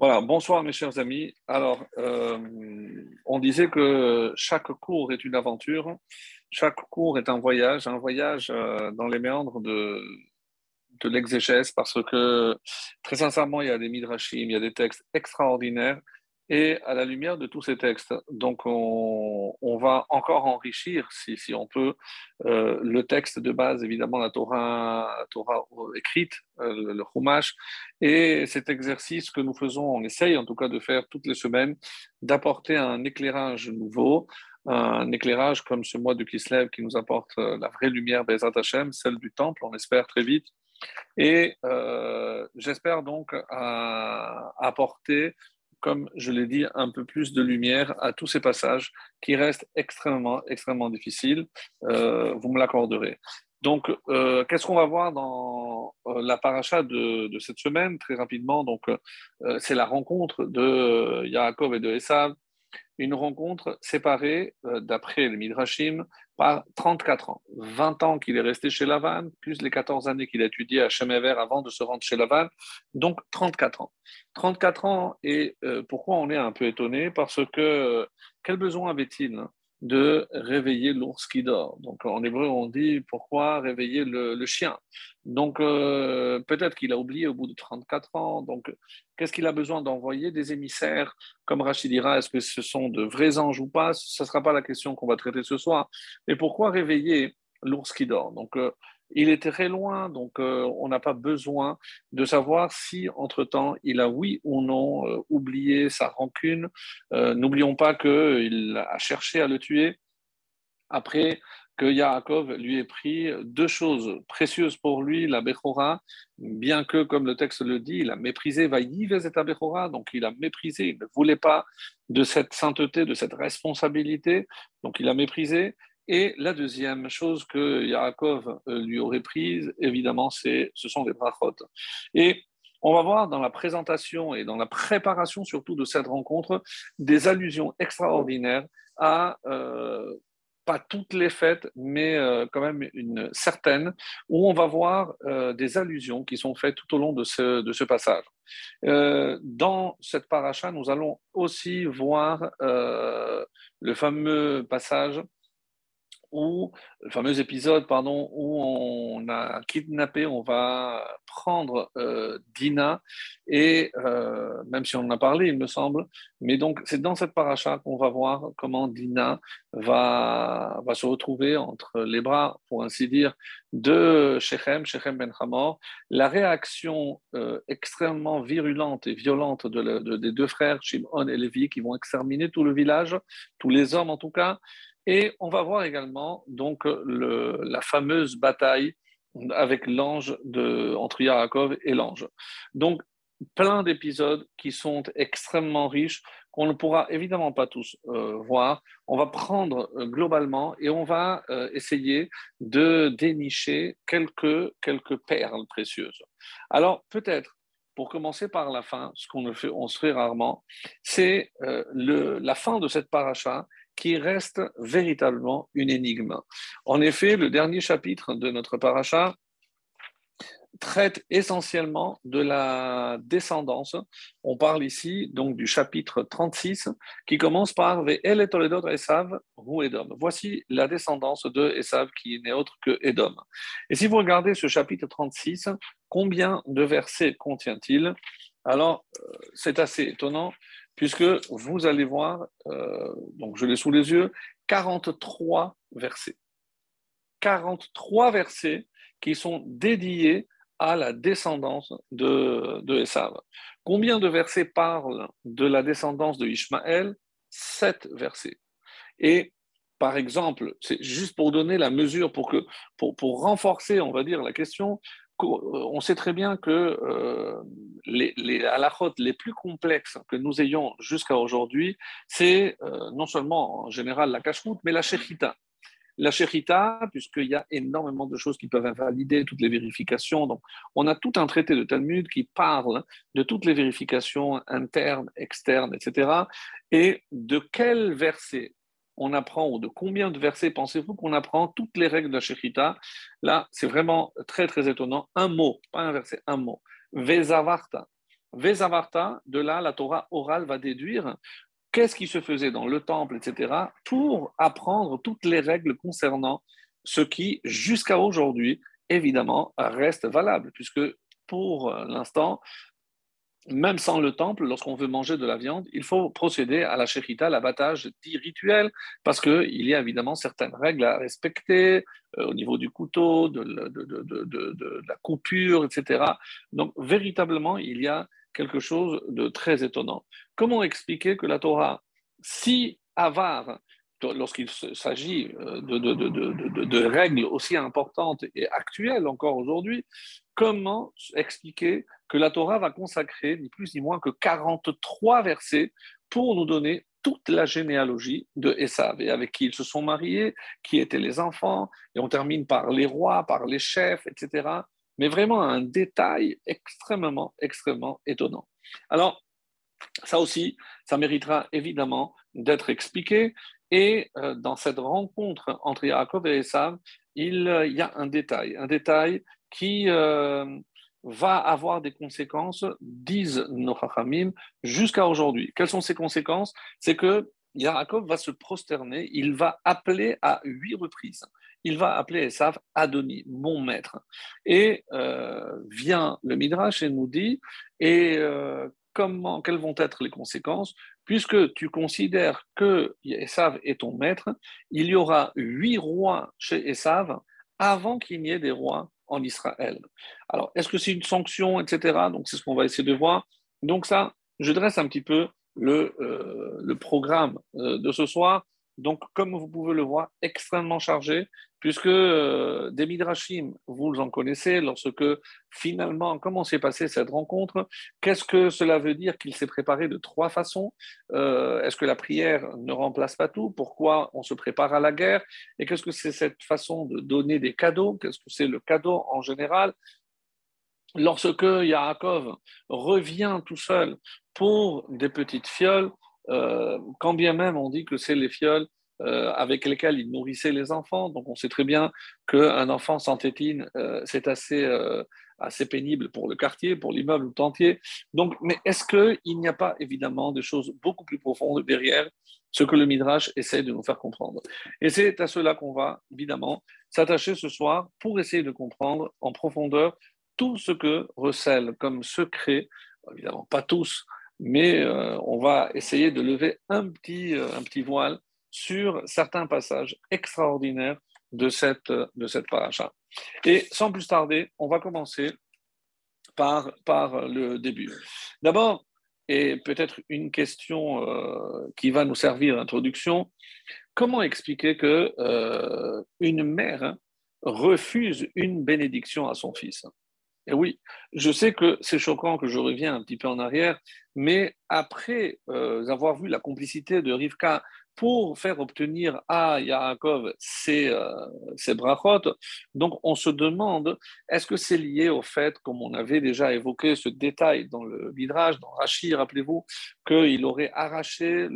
Voilà, bonsoir mes chers amis. Alors, euh, on disait que chaque cours est une aventure, chaque cours est un voyage, un voyage euh, dans les méandres de, de l'exégèse, parce que très sincèrement, il y a des midrashim, il y a des textes extraordinaires et à la lumière de tous ces textes, donc on, va encore enrichir, si, on peut, euh, le texte de base, évidemment, la Torah, Torah écrite, euh, le Chumash, et cet exercice que nous faisons, on essaye en tout cas de faire toutes les semaines, d'apporter un éclairage nouveau, un éclairage comme ce mois de Kislev qui nous apporte euh, la vraie lumière Bezat Hashem, celle du temple, on espère très vite. Et j'espère donc apporter comme je l'ai dit, un peu plus de lumière à tous ces passages qui restent extrêmement, extrêmement difficiles. Euh, vous me l'accorderez. Donc, euh, qu'est-ce qu'on va voir dans euh, la paracha de, cette semaine Très rapidement, donc, c'est la rencontre de Yaakov et de Esav une rencontre séparée, euh, d'après le Midrashim, par 34 ans. 20 ans qu'il est resté chez Lavan, plus les 14 années qu'il a étudié à Shemever avant de se rendre chez Lavan, donc 34 ans. 34 ans, et euh, pourquoi on est un peu étonné? Parce que euh, quel besoin avait-il? De réveiller l'ours qui dort. Donc en hébreu, on dit pourquoi réveiller le, chien? Donc euh, peut-être qu'il a oublié au bout de 34 ans. Donc qu'est-ce qu'il a besoin d'envoyer? Des émissaires Comme Rachid dira, est-ce que ce sont de vrais anges ou pas? Ce ne sera pas la question qu'on va traiter ce soir. Mais pourquoi réveiller l'ours qui dort? Donc euh, il était très loin, donc euh, on n'a pas besoin de savoir si, entre-temps, il a oui ou non euh, oublié sa rancune. Euh, n'oublions pas qu'il a cherché à le tuer après que Yaakov lui ait pris deux choses précieuses pour lui, la Bechora, bien que, comme le texte le dit, il a méprisé Vaïvezeta Bechora, donc il a méprisé, il ne voulait pas de cette sainteté, de cette responsabilité, donc il a méprisé, et la deuxième chose que Yaakov euh, lui aurait prise, évidemment, c'est, ce sont les brachot. Et on va voir dans la présentation et dans la préparation surtout de cette rencontre des allusions extraordinaires à euh, pas toutes les fêtes, mais euh, quand même une certaine, où on va voir des allusions qui sont faites tout au long de ce, de ce passage. dans cette paracha, nous allons aussi voir le fameux passage où, le fameux épisode, pardon, où on a kidnappé, on va prendre euh, Dina, et euh, même si on en a parlé, il me semble, mais donc c'est dans cette paracha qu'on va voir comment Dina va, va se retrouver entre les bras, pour ainsi dire, de Shechem, Shechem Ben Hamor, la réaction euh, extrêmement virulente et violente de, des deux frères, Shimon et Lévi, qui vont exterminer tout le village, tous les hommes en tout cas, et on va voir également donc la fameuse bataille avec l'ange de, entre Yaakov et l'ange. Donc, plein d'épisodes qui sont extrêmement riches, qu'on ne pourra évidemment pas tous euh, voir. On va prendre euh, globalement et on va euh, essayer de dénicher quelques, quelques perles précieuses. Alors, peut-être, pour commencer par la fin, ce qu'on fait, se fait rarement, c'est la fin de cette paracha qui reste véritablement une énigme. En effet, le dernier chapitre de notre paracha traite essentiellement de la descendance. On parle ici donc du chapitre 36 qui commence par Ve'el et Esav ou Edom. Voici la descendance de Esav qui n'est autre que Edom. Et si vous regardez ce chapitre 36, combien de versets contient-il? Alors, euh, c'est assez étonnant puisque vous allez voir, euh, donc je l'ai sous les yeux, 43 versets. 43 versets qui sont dédiés à la descendance de, de Esav. Combien de versets parlent de la descendance de Ishmaël? Sept versets. Et par exemple, c'est juste pour donner la mesure, pour, que, pour, pour renforcer, on va dire, la question, on sait très bien que euh, les, les les plus complexes que nous ayons jusqu'à aujourd'hui, c'est euh, non seulement en général la cache mais la shechita. La shechita, puisqu'il y a énormément de choses qui peuvent invalider toutes les vérifications. Donc, on a tout un traité de Talmud qui parle de toutes les vérifications internes, externes, etc. Et de quel verset on apprend, ou de combien de versets pensez-vous qu'on apprend toutes les règles de la Shechita Là, c'est vraiment très, très étonnant. Un mot, pas un verset, un mot. Vezavarta. Vezavarta, de là, la Torah orale va déduire qu'est-ce qui se faisait dans le temple, etc., pour apprendre toutes les règles concernant ce qui, jusqu'à aujourd'hui, évidemment, reste valable, puisque pour l'instant, même sans le temple, lorsqu'on veut manger de la viande, il faut procéder à la shechita, l'abattage dit rituel, parce qu'il y a évidemment certaines règles à respecter euh, au niveau du couteau, de, de, la coupure, etc. Donc, véritablement, il y a quelque chose de très étonnant. Comment expliquer que la Torah, si avare, lorsqu'il s'agit euh, de, règles aussi importantes et actuelles encore aujourd'hui, comment expliquer que la Torah va consacrer ni plus ni moins que 43 versets pour nous donner toute la généalogie de Esav et avec qui ils se sont mariés, qui étaient les enfants, et on termine par les rois, par les chefs, etc. Mais vraiment un détail extrêmement, extrêmement étonnant. Alors, ça aussi, ça méritera évidemment d'être expliqué. Et euh, dans cette rencontre entre Yaakov et Esav, il y a un détail, un détail qui euh, va avoir des conséquences, disent nos Chachamim, jusqu'à aujourd'hui. Quelles sont ces conséquences? C'est que Yaakov va se prosterner, il va appeler à huit reprises. Il va appeler Esav Adoni, mon maître. Et euh, vient le Midrash et nous dit, et euh, quelles vont être les conséquences Puisque tu considères que Esav est ton maître, il y aura huit rois chez Esav avant qu'il n'y ait des rois en Israël. Alors, est-ce que c'est une sanction, etc. Donc, c'est ce qu'on va essayer de voir. Donc, ça, je dresse un petit peu le, euh, programme euh, de ce soir. Donc, comme vous pouvez le voir, extrêmement chargé, puisque euh, des midrashim, vous en connaissez, lorsque finalement, comment s'est passée cette rencontre? Qu'est-ce que cela veut dire qu'il s'est préparé de trois façons? Euh, Est-ce que la prière ne remplace pas tout? Pourquoi on se prépare à la guerre? Et qu'est-ce que c'est cette façon de donner des cadeaux? Qu'est-ce que c'est le cadeau en général? Lorsque Yaakov revient tout seul pour des petites fioles, quand bien même on dit que c'est les fioles euh, avec lesquelles il nourrissait les enfants, donc on sait très bien qu'un enfant sans tétine, euh, c'est assez, assez pénible pour le quartier, pour l'immeuble tout entier. Donc, mais est-ce qu'il n'y a pas évidemment des choses beaucoup plus profondes derrière ce que le Midrash essaie de nous faire comprendre? Et c'est à cela qu'on va évidemment s'attacher ce soir pour essayer de comprendre en profondeur tout ce que recèle comme secret, évidemment pas tous, mais euh, on va essayer de lever un petit, euh, un petit voile sur certains passages extraordinaires de cette, de cette paracha. Et sans plus tarder, on va commencer par, par le début. D'abord, et peut-être une question euh, qui va nous servir d'introduction, comment expliquer que une mère refuse une bénédiction à son fils? Et oui, je sais que c'est choquant que je reviens un petit peu en arrière, mais après euh, avoir vu la complicité de Rivka pour faire obtenir à Yaakov ces, euh. Donc on se demande, est-ce que c'est lié au fait, comme on avait déjà évoqué ce détail dans le Midrash, dans Rashi, rappelez-vous, qu'il aurait arraché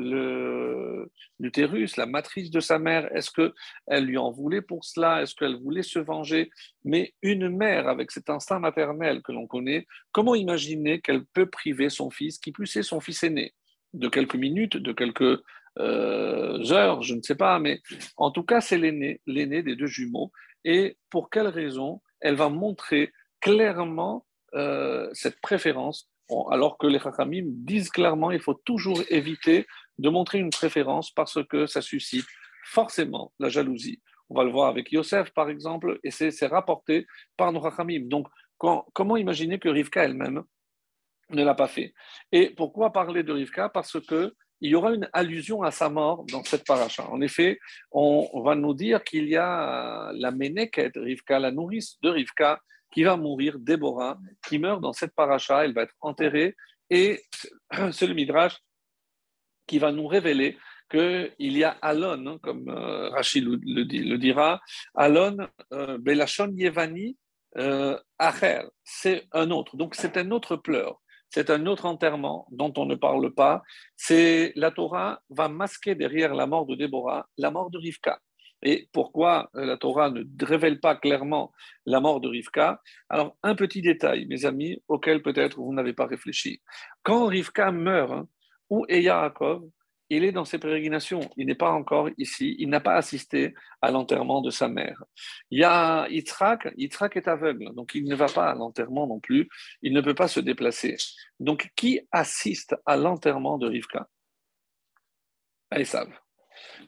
l'utérus, la matrice de sa mère? Est-ce qu'elle lui en voulait pour cela? Est-ce qu'elle voulait se venger? Mais une mère avec cet instinct maternel que l'on connaît, comment imaginer qu'elle peut priver son fils, qui plus est son fils aîné? De quelques minutes, de quelques heures, je ne sais pas, mais en tout cas, c'est l'aîné, l'aîné des deux jumeaux. Et pour quelle raison elle va montrer clairement euh, cette préférence, alors que les Chachamim disent clairement il faut toujours éviter de montrer une préférence parce que ça suscite forcément la jalousie. On va le voir avec Yosef, par exemple, et c'est, rapporté par nos Chachamim. Donc, comment imaginer que Rivka elle-même ne l'a pas fait? Et pourquoi parler de Rivka? Parce que il y aura une allusion à sa mort dans cette paracha. En effet, on, va nous dire qu'il y a la Méneket, Rivka, la nourrice de Rivka, qui va mourir, Déborah, qui meurt dans cette paracha, elle va être enterrée, et c'est le Midrash qui va nous révéler qu'il y a Alon, hein, comme euh, Rachid le, dira, Alon, euh, Belachon Yevani, euh, Acher, c'est un autre. Donc c'est un autre pleur c'est un autre enterrement dont on ne parle pas. C'est la Torah va masquer derrière la mort de Déborah la mort de Rivka. Et pourquoi la Torah ne révèle pas clairement la mort de Rivka? Alors, un petit détail, mes amis, auquel peut-être vous n'avez pas réfléchi. Quand Rivka meurt, hein, où est Yaakov? Il est dans ses pérégrinations, il n'est pas encore ici, il n'a pas assisté à l'enterrement de sa mère. Il y a Yitzhak, Yitzhak est aveugle, donc il ne va pas à l'enterrement non plus, il ne peut pas se déplacer. Donc qui assiste à l'enterrement de Rivka? Esav.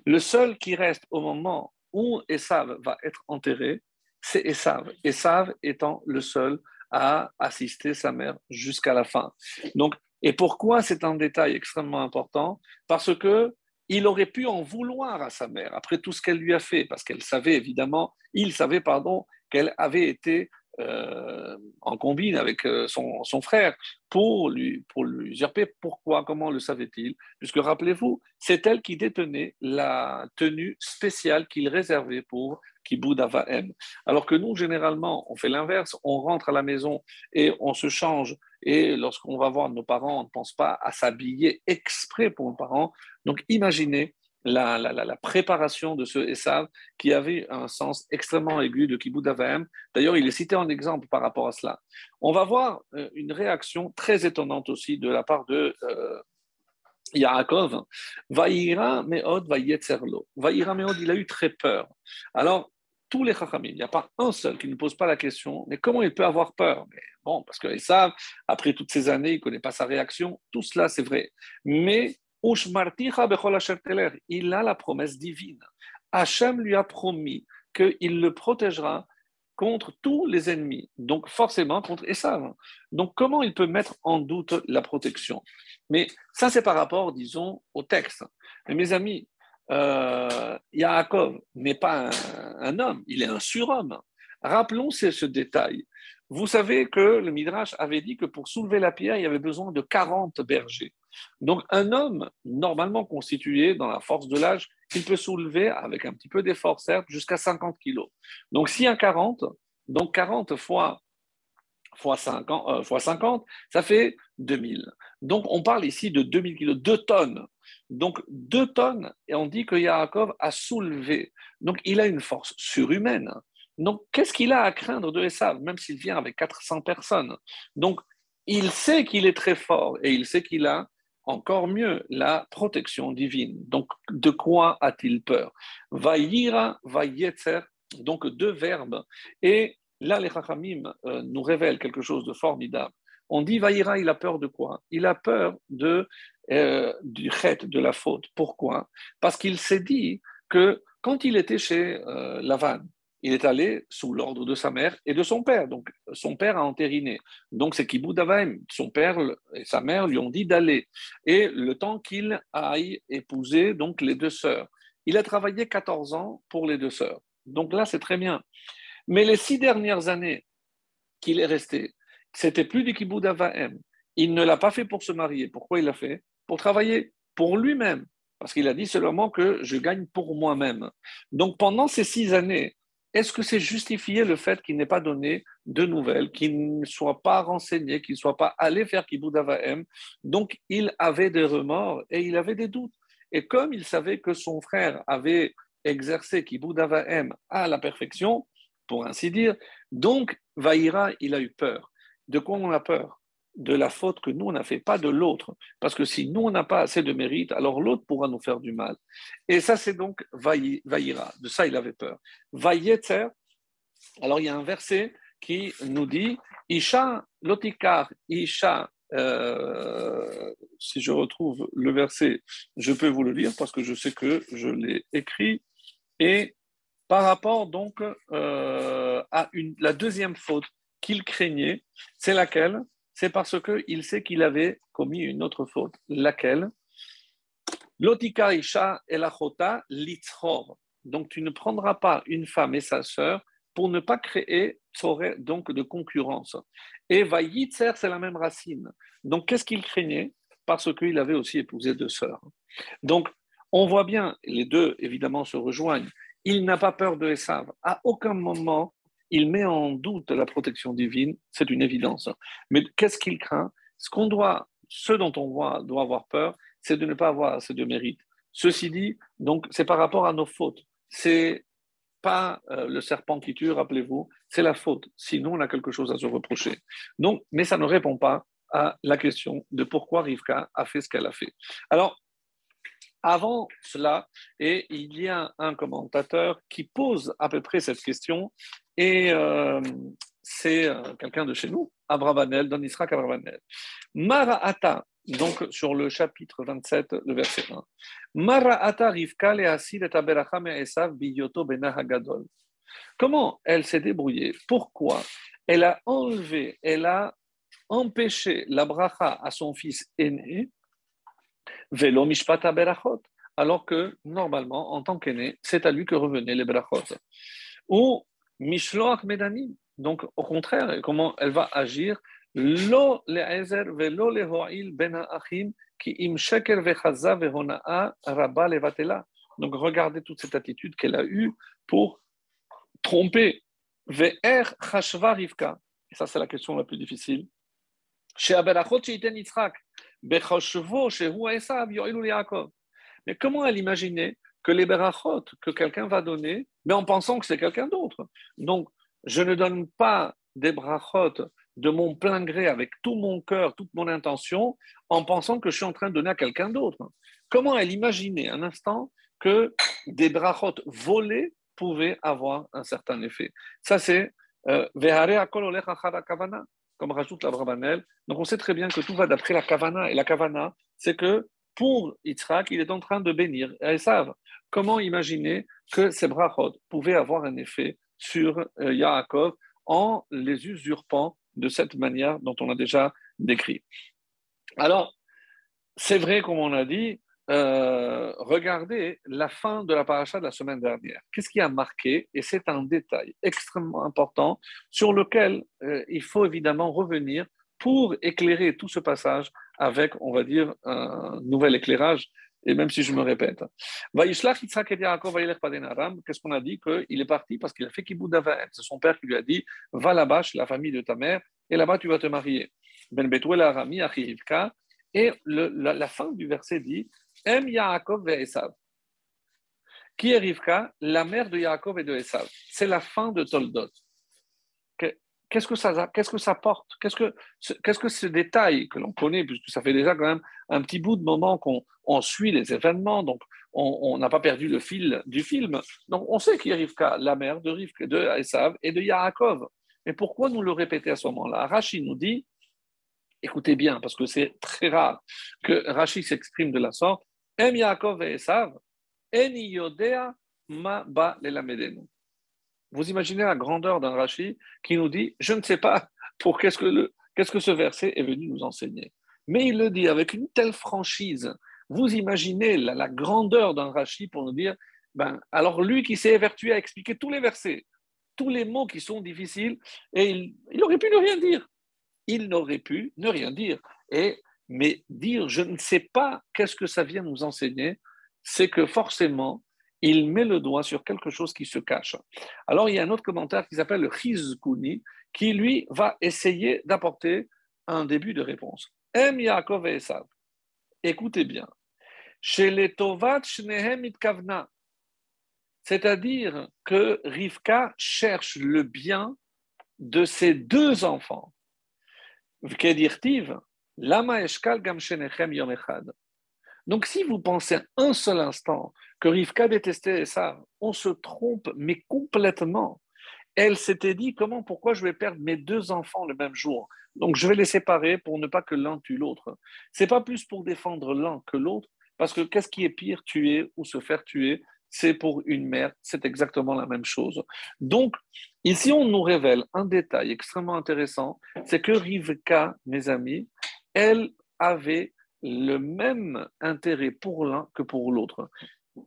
Le seul qui reste au moment où Esav va être enterré, c'est Esav. Esav étant le seul à assister sa mère jusqu'à la fin. Donc et pourquoi c'est un détail extrêmement important? Parce que il aurait pu en vouloir à sa mère après tout ce qu'elle lui a fait, parce qu'elle savait évidemment, il savait pardon, qu'elle avait été euh, en combine avec euh, son, frère pour lui, pour lui usurper. Pourquoi? Comment le savait-il? Puisque rappelez-vous, c'est elle qui détenait la tenue spéciale qu'il réservait pour Kiboud Avaem. Alors que nous, généralement, on fait l'inverse, on rentre à la maison et on se change. Et lorsqu'on va voir nos parents, on ne pense pas à s'habiller exprès pour nos parents. Donc imaginez la, préparation de ce Esav qui avait un sens extrêmement aigu de Kibbutz Avaim. D'ailleurs, il est cité en exemple par rapport à cela. On va voir euh, une réaction très étonnante aussi de la part de euh, Yaakov. Vaïra Meod Vayetzerlo. Vaïra Meod, il a eu très peur. Alors, tous les Chachamim, il n'y a pas un seul qui ne pose pas la question, mais comment il peut avoir peur? Mais Bon, parce que Esav, après toutes ces années, il ne connaît pas sa réaction. Tout cela, c'est vrai. Mais il a la promesse divine. Hachem lui a promis qu'il le protégera contre tous les ennemis, donc forcément contre Esav. Donc comment il peut mettre en doute la protection? Mais ça, c'est par rapport, disons, au texte. Mais mes amis, euh, Yaakov n'est pas un, homme, il est un surhomme. Rappelons ce détail. Vous savez que le Midrash avait dit que pour soulever la pierre, il y avait besoin de 40 bergers. Donc un homme normalement constitué dans la force de l'âge, il peut soulever avec un petit peu d'effort, certes, jusqu'à 50 kilos. Donc s'il y a 40, donc 40 fois, fois, 50, euh, fois 50, ça fait 2000. Donc on parle ici de 2000 kilos, 2 tonnes. Donc 2 tonnes, et on dit que Yaakov a soulevé. Donc il a une force surhumaine. Donc, qu'est-ce qu'il a à craindre de Esav, même s'il vient avec 400 personnes? Donc, il sait qu'il est très fort et il sait qu'il a encore mieux la protection divine. Donc, de quoi a-t-il peur? Vaïra, vaïetzer, donc deux verbes. Et là, les Chachamim euh, nous révèlent quelque chose de formidable. On dit Vaïra, il a peur de quoi? Il a peur euh, du chet, de la faute. Pourquoi? Parce qu'il s'est dit que quand il était chez euh, Lavan, il est allé sous l'ordre de sa mère et de son père. Donc, son père a entériné. Donc, c'est Kiboud Son père et sa mère lui ont dit d'aller. Et le temps qu'il aille épouser donc les deux sœurs. Il a travaillé 14 ans pour les deux sœurs. Donc là, c'est très bien. Mais les six dernières années qu'il est resté, c'était plus du Kiboud Il ne l'a pas fait pour se marier. Pourquoi il l'a fait? Pour travailler pour lui-même. Parce qu'il a dit seulement que je gagne pour moi-même. Donc pendant ces six années, est-ce que c'est justifié le fait qu'il n'ait pas donné de nouvelles, qu'il ne soit pas renseigné, qu'il ne soit pas allé faire Kibbutz Donc, il avait des remords et il avait des doutes. Et comme il savait que son frère avait exercé Kibbutz à la perfection, pour ainsi dire, donc, Vaïra, il a eu peur. De quoi on a peur? De la faute que nous, on n'a fait, pas de l'autre. Parce que si nous, on n'a pas assez de mérite, alors l'autre pourra nous faire du mal. Et ça, c'est donc Vaïra. De ça, il avait peur. Vaïetzer, alors il y a un verset qui nous dit Isha lotikar, Isha. Euh, si je retrouve le verset, je peux vous le lire parce que je sais que je l'ai écrit. Et par rapport donc euh, à une, la deuxième faute qu'il craignait, c'est laquelle? C'est parce qu'il sait qu'il avait commis une autre faute. Laquelle? Lotika Isha elachota litzhor. Donc tu ne prendras pas une femme et sa sœur pour ne pas créer donc de concurrence. Et Vayitzer, c'est la même racine. Donc qu'est-ce qu'il craignait? Parce qu'il avait aussi épousé deux sœurs. Donc on voit bien, les deux évidemment se rejoignent. Il n'a pas peur de Esav. À aucun moment il met en doute la protection divine, c'est une évidence. Mais qu'est-ce qu'il craint? Ce qu'on doit, dont on voit, doit avoir peur, c'est de ne pas avoir assez de mérite. Ceci dit, donc, c'est par rapport à nos fautes. C'est pas euh, le serpent qui tue, rappelez-vous, c'est la faute. Sinon, on a quelque chose à se reprocher. Donc, mais ça ne répond pas à la question de pourquoi Rivka a fait ce qu'elle a fait. Alors, avant cela, et il y a un commentateur qui pose à peu près cette question, et euh, c'est euh, quelqu'un de chez nous, Abravanel, Don Israq Abravanel. Mara'ata, donc sur le chapitre 27, le verset 1. Mara'ata Rivka le et Esav biyoto benahagadol. Comment elle s'est débrouillée? Pourquoi? Elle a enlevé, elle a empêché la bracha à son fils aîné, velo mishpata berachot, alors que normalement, en tant qu'aîné, c'est à lui que revenaient les brachot. Ou mishloach medanim, donc au contraire, comment elle va agir? Lo velo ben achim ki im sheker rabba levatela. Donc regardez toute cette attitude qu'elle a eue pour tromper. Ve'er chashva rivka. Et ça, c'est la question la plus difficile. Mais comment elle imaginait que les berachot que quelqu'un va donner, mais en pensant que c'est quelqu'un d'autre? Donc, je ne donne pas des brachot de mon plein gré, avec tout mon cœur, toute mon intention, en pensant que je suis en train de donner à quelqu'un d'autre. Comment elle imaginait un instant que des brachot volés pouvaient avoir un certain effet? Ça, c'est euh, comme rajoute la Brabanel. Donc on sait très bien que tout va d'après la kavana. Et la kavana, c'est que pour Yitzhak, il est en train de bénir. Elles savent comment imaginer que ces brachot pouvaient avoir un effet sur euh, Yaakov en les usurpant de cette manière dont on a déjà décrit? Alors, c'est vrai, comme on a dit, euh, regardez la fin de la paracha de la semaine dernière. Qu'est-ce qui a marqué? Et c'est un détail extrêmement important sur lequel euh, il faut évidemment revenir pour éclairer tout ce passage avec, on va dire, un nouvel éclairage. Et même si je me répète, qu'est-ce qu'on a dit? Qu'il est parti parce qu'il a fait kibbutz C'est son père qui lui a dit Va là-bas chez la famille de ta mère et là-bas tu vas te marier. Ben et la, la, fin du verset dit Em Yaakov et Esav. Qui est Rivka? La mère de Yaakov et de Esav. C'est la fin de Toldot. Qu'est-ce que ça, qu'est-ce que ça porte? Qu'est-ce que, qu'est-ce que ce détail que l'on connaît, puisque ça fait déjà quand même un petit bout de moment qu'on on suit les événements, donc on n'a pas perdu le fil du film. Donc on sait qui est Rivka, la mère de Rivka, de Esav et de Yaakov. Mais pourquoi nous le répéter à ce moment-là? Rachid nous dit, écoutez bien, parce que c'est très rare que Rachid s'exprime de la sorte, Yodea ma ba Vous imaginez la grandeur d'un Rashi qui nous dit Je ne sais pas pour qu'est-ce que, qu'est-ce que ce verset est venu nous enseigner. Mais il le dit avec une telle franchise. Vous imaginez la, grandeur d'un Rashi pour nous dire ben, alors lui qui s'est évertué à expliquer tous les versets, tous les mots qui sont difficiles, et il, il aurait pu ne rien dire. Il n'aurait pu ne rien dire. Et mais dire je ne sais pas qu'est-ce que ça vient nous enseigner, c'est que forcément, il met le doigt sur quelque chose qui se cache. Alors, il y a un autre commentaire qui s'appelle le Chizkuni, qui lui va essayer d'apporter un début de réponse. Em Yaakov Esav. Écoutez bien. C'est-à-dire que Rivka cherche le bien de ses deux enfants. Donc, si vous pensez un seul instant que Rivka détestait ça, on se trompe, mais complètement. Elle s'était dit comment, pourquoi je vais perdre mes deux enfants le même jour? Donc, je vais les séparer pour ne pas que l'un tue l'autre. C'est pas plus pour défendre l'un que l'autre, parce que qu'est-ce qui est pire, tuer ou se faire tuer? C'est pour une mère, c'est exactement la même chose. Donc, ici, on nous révèle un détail extrêmement intéressant, c'est que Rivka, mes amis, elle avait le même intérêt pour l'un que pour l'autre.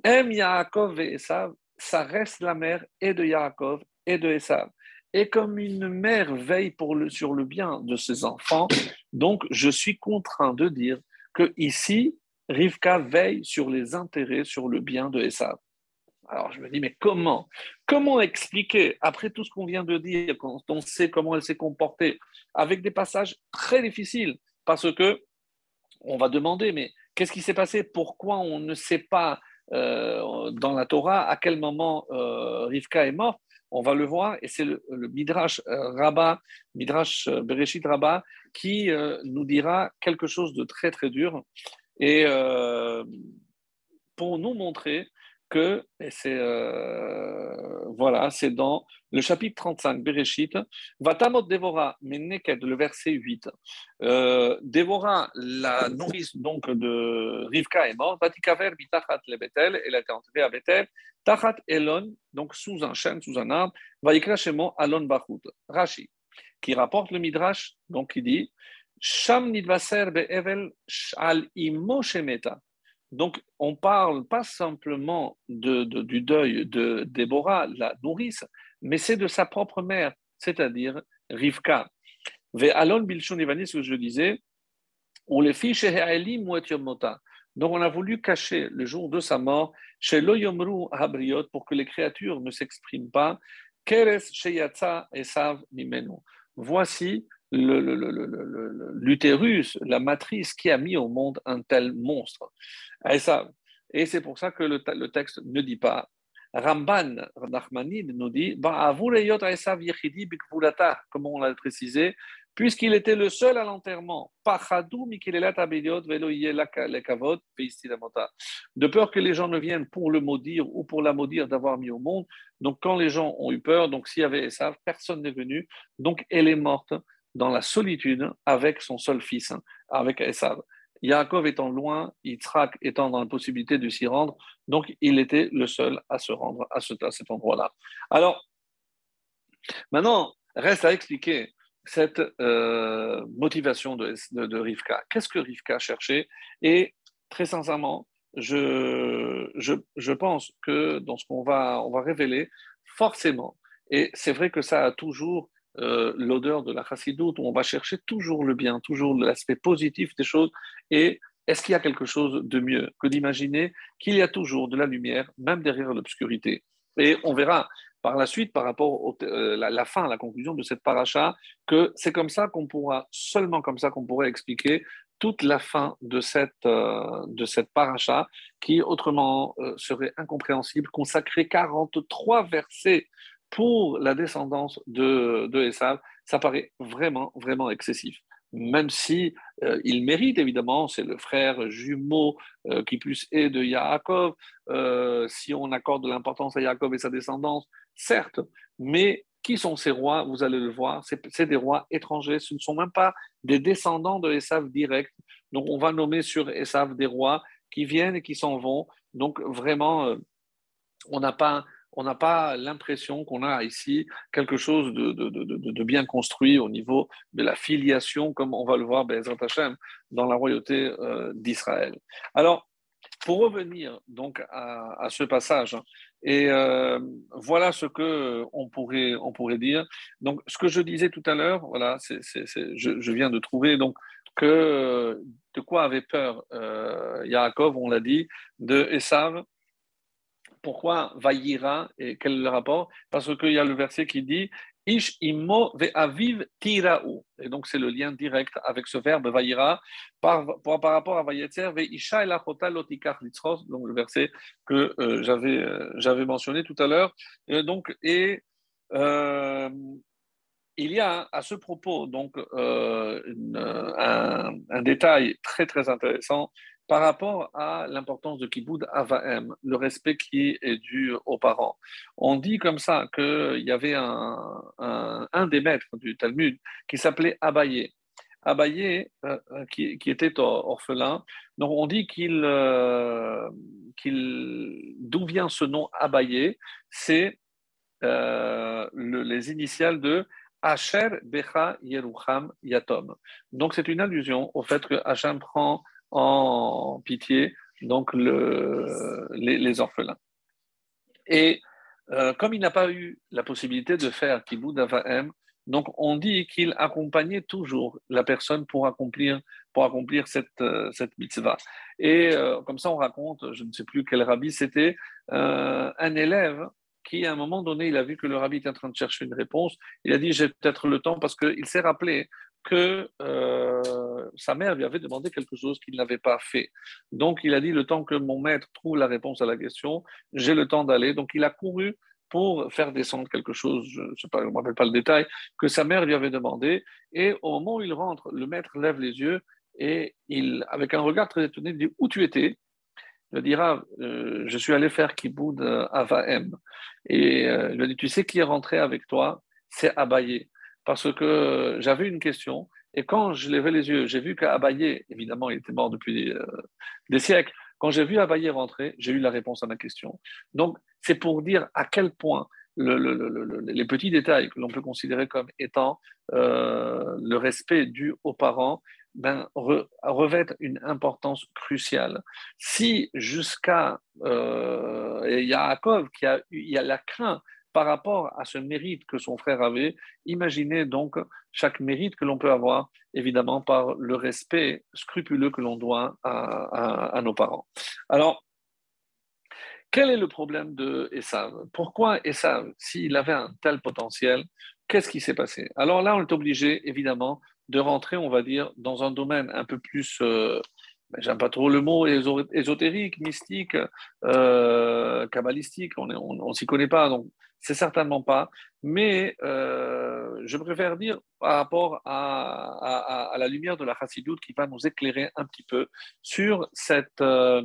M Yaakov et Esav, ça reste la mère et de Yaakov et de Esav. Et comme une mère veille sur le bien de ses enfants, donc je suis contraint de dire que ici, Rivka veille sur les intérêts, sur le bien de Esav. Alors je me dis, mais comment? Comment expliquer, après tout ce qu'on vient de dire, quand on sait comment elle s'est comportée, avec des passages très difficiles parce que on va demander, mais qu'est-ce qui s'est passé? Pourquoi on ne sait pas dans la Torah à quel moment Rivka est morte? On va le voir, et c'est le, Midrash Rabbah, Midrash Bereshit Rabbah, qui nous dira quelque chose de très très dur. Et pour nous montrer que, et c'est euh, voilà, c'est dans le chapitre 35, Bereshit, Vatamot Devora, Meneked, le verset 8. Euh, Devora, la nourrice donc de Rivka est morte, Vatikaver bitachat le Betel, elle a été enterrée à Betel, Tachat Elon, donc sous un chêne, sous un arbre, Vaikra Shemo Alon Bachut, Rashi, qui rapporte le Midrash, donc il dit, Sham nidvaser be'evel al imo shemeta. Donc, on parle pas simplement de, du deuil de Déborah, la nourrice, mais c'est de sa propre mère, c'est-à-dire Rivka. Alon Bilshon ce que je disais, on les fit chez Mota. Donc, on a voulu cacher le jour de sa mort chez Loyomru Habriot pour que les créatures ne s'expriment pas. Keres Sheyatza Esav Nimenu. Voici l'utérus, la matrice qui a mis au monde un tel monstre. Et, et c'est pour ça que le, texte ne dit pas. Ramban Nachmanid nous dit comme on l'a précisé, puisqu'il était le seul à l'enterrement. De peur que les gens ne viennent pour le maudire ou pour la maudire d'avoir mis au monde. Donc, quand les gens ont eu peur, donc s'il y avait Esav, personne n'est venu. Donc, elle est morte dans la solitude avec son seul fils, avec Esav. Yaakov étant loin, Yitzhak étant dans la possibilité de s'y rendre, donc il était le seul à se rendre à, cet endroit-là. Alors, maintenant, reste à expliquer cette euh, motivation de, Rivka. Qu'est-ce que Rivka cherchait? Et très sincèrement, je, pense que dans ce qu'on va, on va révéler, forcément, et c'est vrai que ça a toujours euh, l'odeur de la chassidoute, où on va chercher toujours le bien, toujours l'aspect positif des choses. Et est-ce qu'il y a quelque chose de mieux que d'imaginer qu'il y a toujours de la lumière, même derrière l'obscurité? Et on verra par la suite, par rapport à euh, la, fin, la conclusion de cette paracha, que c'est comme ça qu'on pourra, seulement comme ça qu'on pourrait expliquer toute la fin de cette, euh, de cette paracha, qui autrement serait incompréhensible, consacrer 43 versets pour la descendance de, de Esav, ça paraît vraiment, vraiment excessif. Même si euh, il mérite évidemment, c'est le frère jumeau euh, qui plus est de Yaakov. Euh, si on accorde de l'importance à Yaakov et sa descendance, certes, mais qui sont ces rois? Vous allez le voir, c'est des rois étrangers. Ce ne sont même pas des descendants de Esav direct. Donc on va nommer sur Esav des rois qui viennent et qui s'en vont. Donc vraiment, on n'a pas on n'a pas l'impression qu'on a ici quelque chose de, bien construit au niveau de la filiation, comme on va le voir dans la royauté euh, d'Israël. Alors, pour revenir donc à, ce passage, et euh, voilà ce que on pourrait dire. Donc, ce que je disais tout à l'heure, voilà, je, viens de trouver donc que de quoi avait peur euh, Yaakov, on l'a dit, de Esav, pourquoi Vaïra et quel est le rapport? Parce qu'il y a le verset qui dit Ish immo aviv tiraou. Et donc, c'est le lien direct avec ce verbe Vaïra par, par, rapport à Vayetzer ve isha elachota litzros, donc le verset que euh, j'avais, euh, j'avais mentionné tout à l'heure. Et donc, et euh, il y a à ce propos donc un, un, détail très très intéressant par rapport à l'importance de Kiboud Avaem, le respect qui est dû aux parents. On dit comme ça qu'il y avait un, un, des maîtres du Talmud qui s'appelait Abaye. Abaye, euh, qui, qui, était orphelin, donc on dit qu'il, euh, qu'il d'où vient ce nom Abaye, c'est euh, les initiales de Asher Becha Yerucham Yatom. Donc c'est une allusion au fait que Hachem prend en pitié donc le, les, orphelins. Et euh, comme il n'a pas eu la possibilité de faire Kibbutz Avahem, donc on dit qu'il accompagnait toujours la personne pour accomplir, pour accomplir cette, euh, cette mitzvah. Et euh, comme ça, on raconte, je ne sais plus quel rabbi c'était, un élève qui, à un moment donné, il a vu que le rabbi était en train de chercher une réponse. Il a dit, j'ai peut-être le temps parce qu'il s'est rappelé que euh, sa mère lui avait demandé quelque chose qu'il n'avait pas fait. Donc il a dit, le temps que mon maître trouve la réponse à la question, j'ai le temps d'aller. Donc il a couru pour faire descendre quelque chose, je ne me rappelle pas le détail, que sa mère lui avait demandé. Et au moment où il rentre, le maître lève les yeux et il, avec un regard très étonné, dit Où tu étais? Il dira euh, Je suis allé faire Kiboud à Vahem. Et euh, il lui a dit Tu sais qui est rentré avec toi? C'est Abaye. Parce que j'avais une question. Et quand je levais les yeux, j'ai vu qu'Abaye, évidemment, il était mort depuis euh, des siècles. Quand j'ai vu Abaye rentrer, j'ai eu la réponse à ma question. Donc, c'est pour dire à quel point les petits détails que l'on peut considérer comme étant euh, le respect dû aux parents ben, revêtent une importance cruciale. Si jusqu'à euh, Yaakov, qui a, il y a la crainte par rapport à ce mérite que son frère avait, imaginez donc chaque mérite que l'on peut avoir, évidemment, par le respect scrupuleux que l'on doit à, nos parents. Alors, quel est le problème de Esav? Pourquoi Esav, s'il avait un tel potentiel, qu'est-ce qui s'est passé? Alors là, on est obligé, évidemment, de rentrer, on va dire, dans un domaine un peu plus euh, j'aime pas trop le mot ésotérique, mystique, euh, kabbalistique, on ne s'y connaît pas, donc c'est certainement pas. Mais euh, je préfère dire par rapport à, la lumière de la chassidoute qui va nous éclairer un petit peu sur cette euh,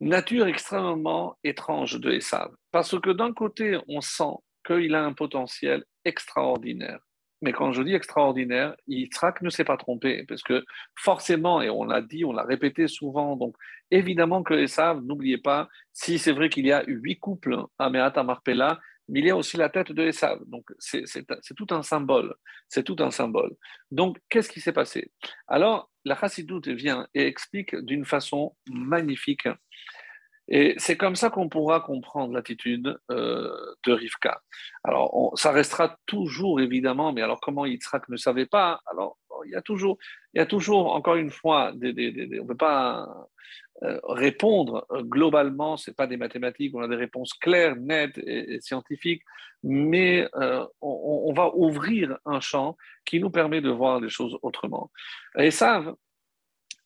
nature extrêmement étrange de Esav. Parce que d'un côté, on sent qu'il a un potentiel extraordinaire. Mais quand je dis extraordinaire, Yitzhak ne s'est pas trompé, parce que forcément, et on l'a dit, on l'a répété souvent, donc évidemment que Esav, n'oubliez pas, si c'est vrai qu'il y a huit couples à Meata Marpella, mais il y a aussi la tête de Esav. Donc c'est tout un symbole, c'est tout un symbole. Donc qu'est-ce qui s'est passé? Alors la Chassidoute vient et explique d'une façon magnifique et c'est comme ça qu'on pourra comprendre l'attitude euh, de Rivka. Alors, ça restera toujours évidemment, mais alors comment Yitzhak ne savait pas Alors, il y a toujours, il y a toujours encore une fois, on ne peut pas euh, répondre globalement, ce n'est pas des mathématiques, on a des réponses claires, nettes et, scientifiques, mais euh, on, on, va ouvrir un champ qui nous permet de voir les choses autrement. Et ça,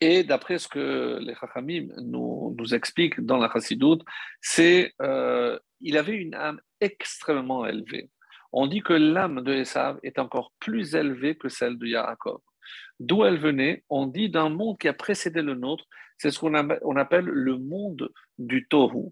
et d'après ce que les Chachamim nous, nous expliquent dans la Chassidoute, c'est euh, il avait une âme extrêmement élevée. On dit que l'âme de Esav est encore plus élevée que celle de Yaakov. D'où elle venait? On dit d'un monde qui a précédé le nôtre, c'est ce qu'on appelle le monde du Tohu.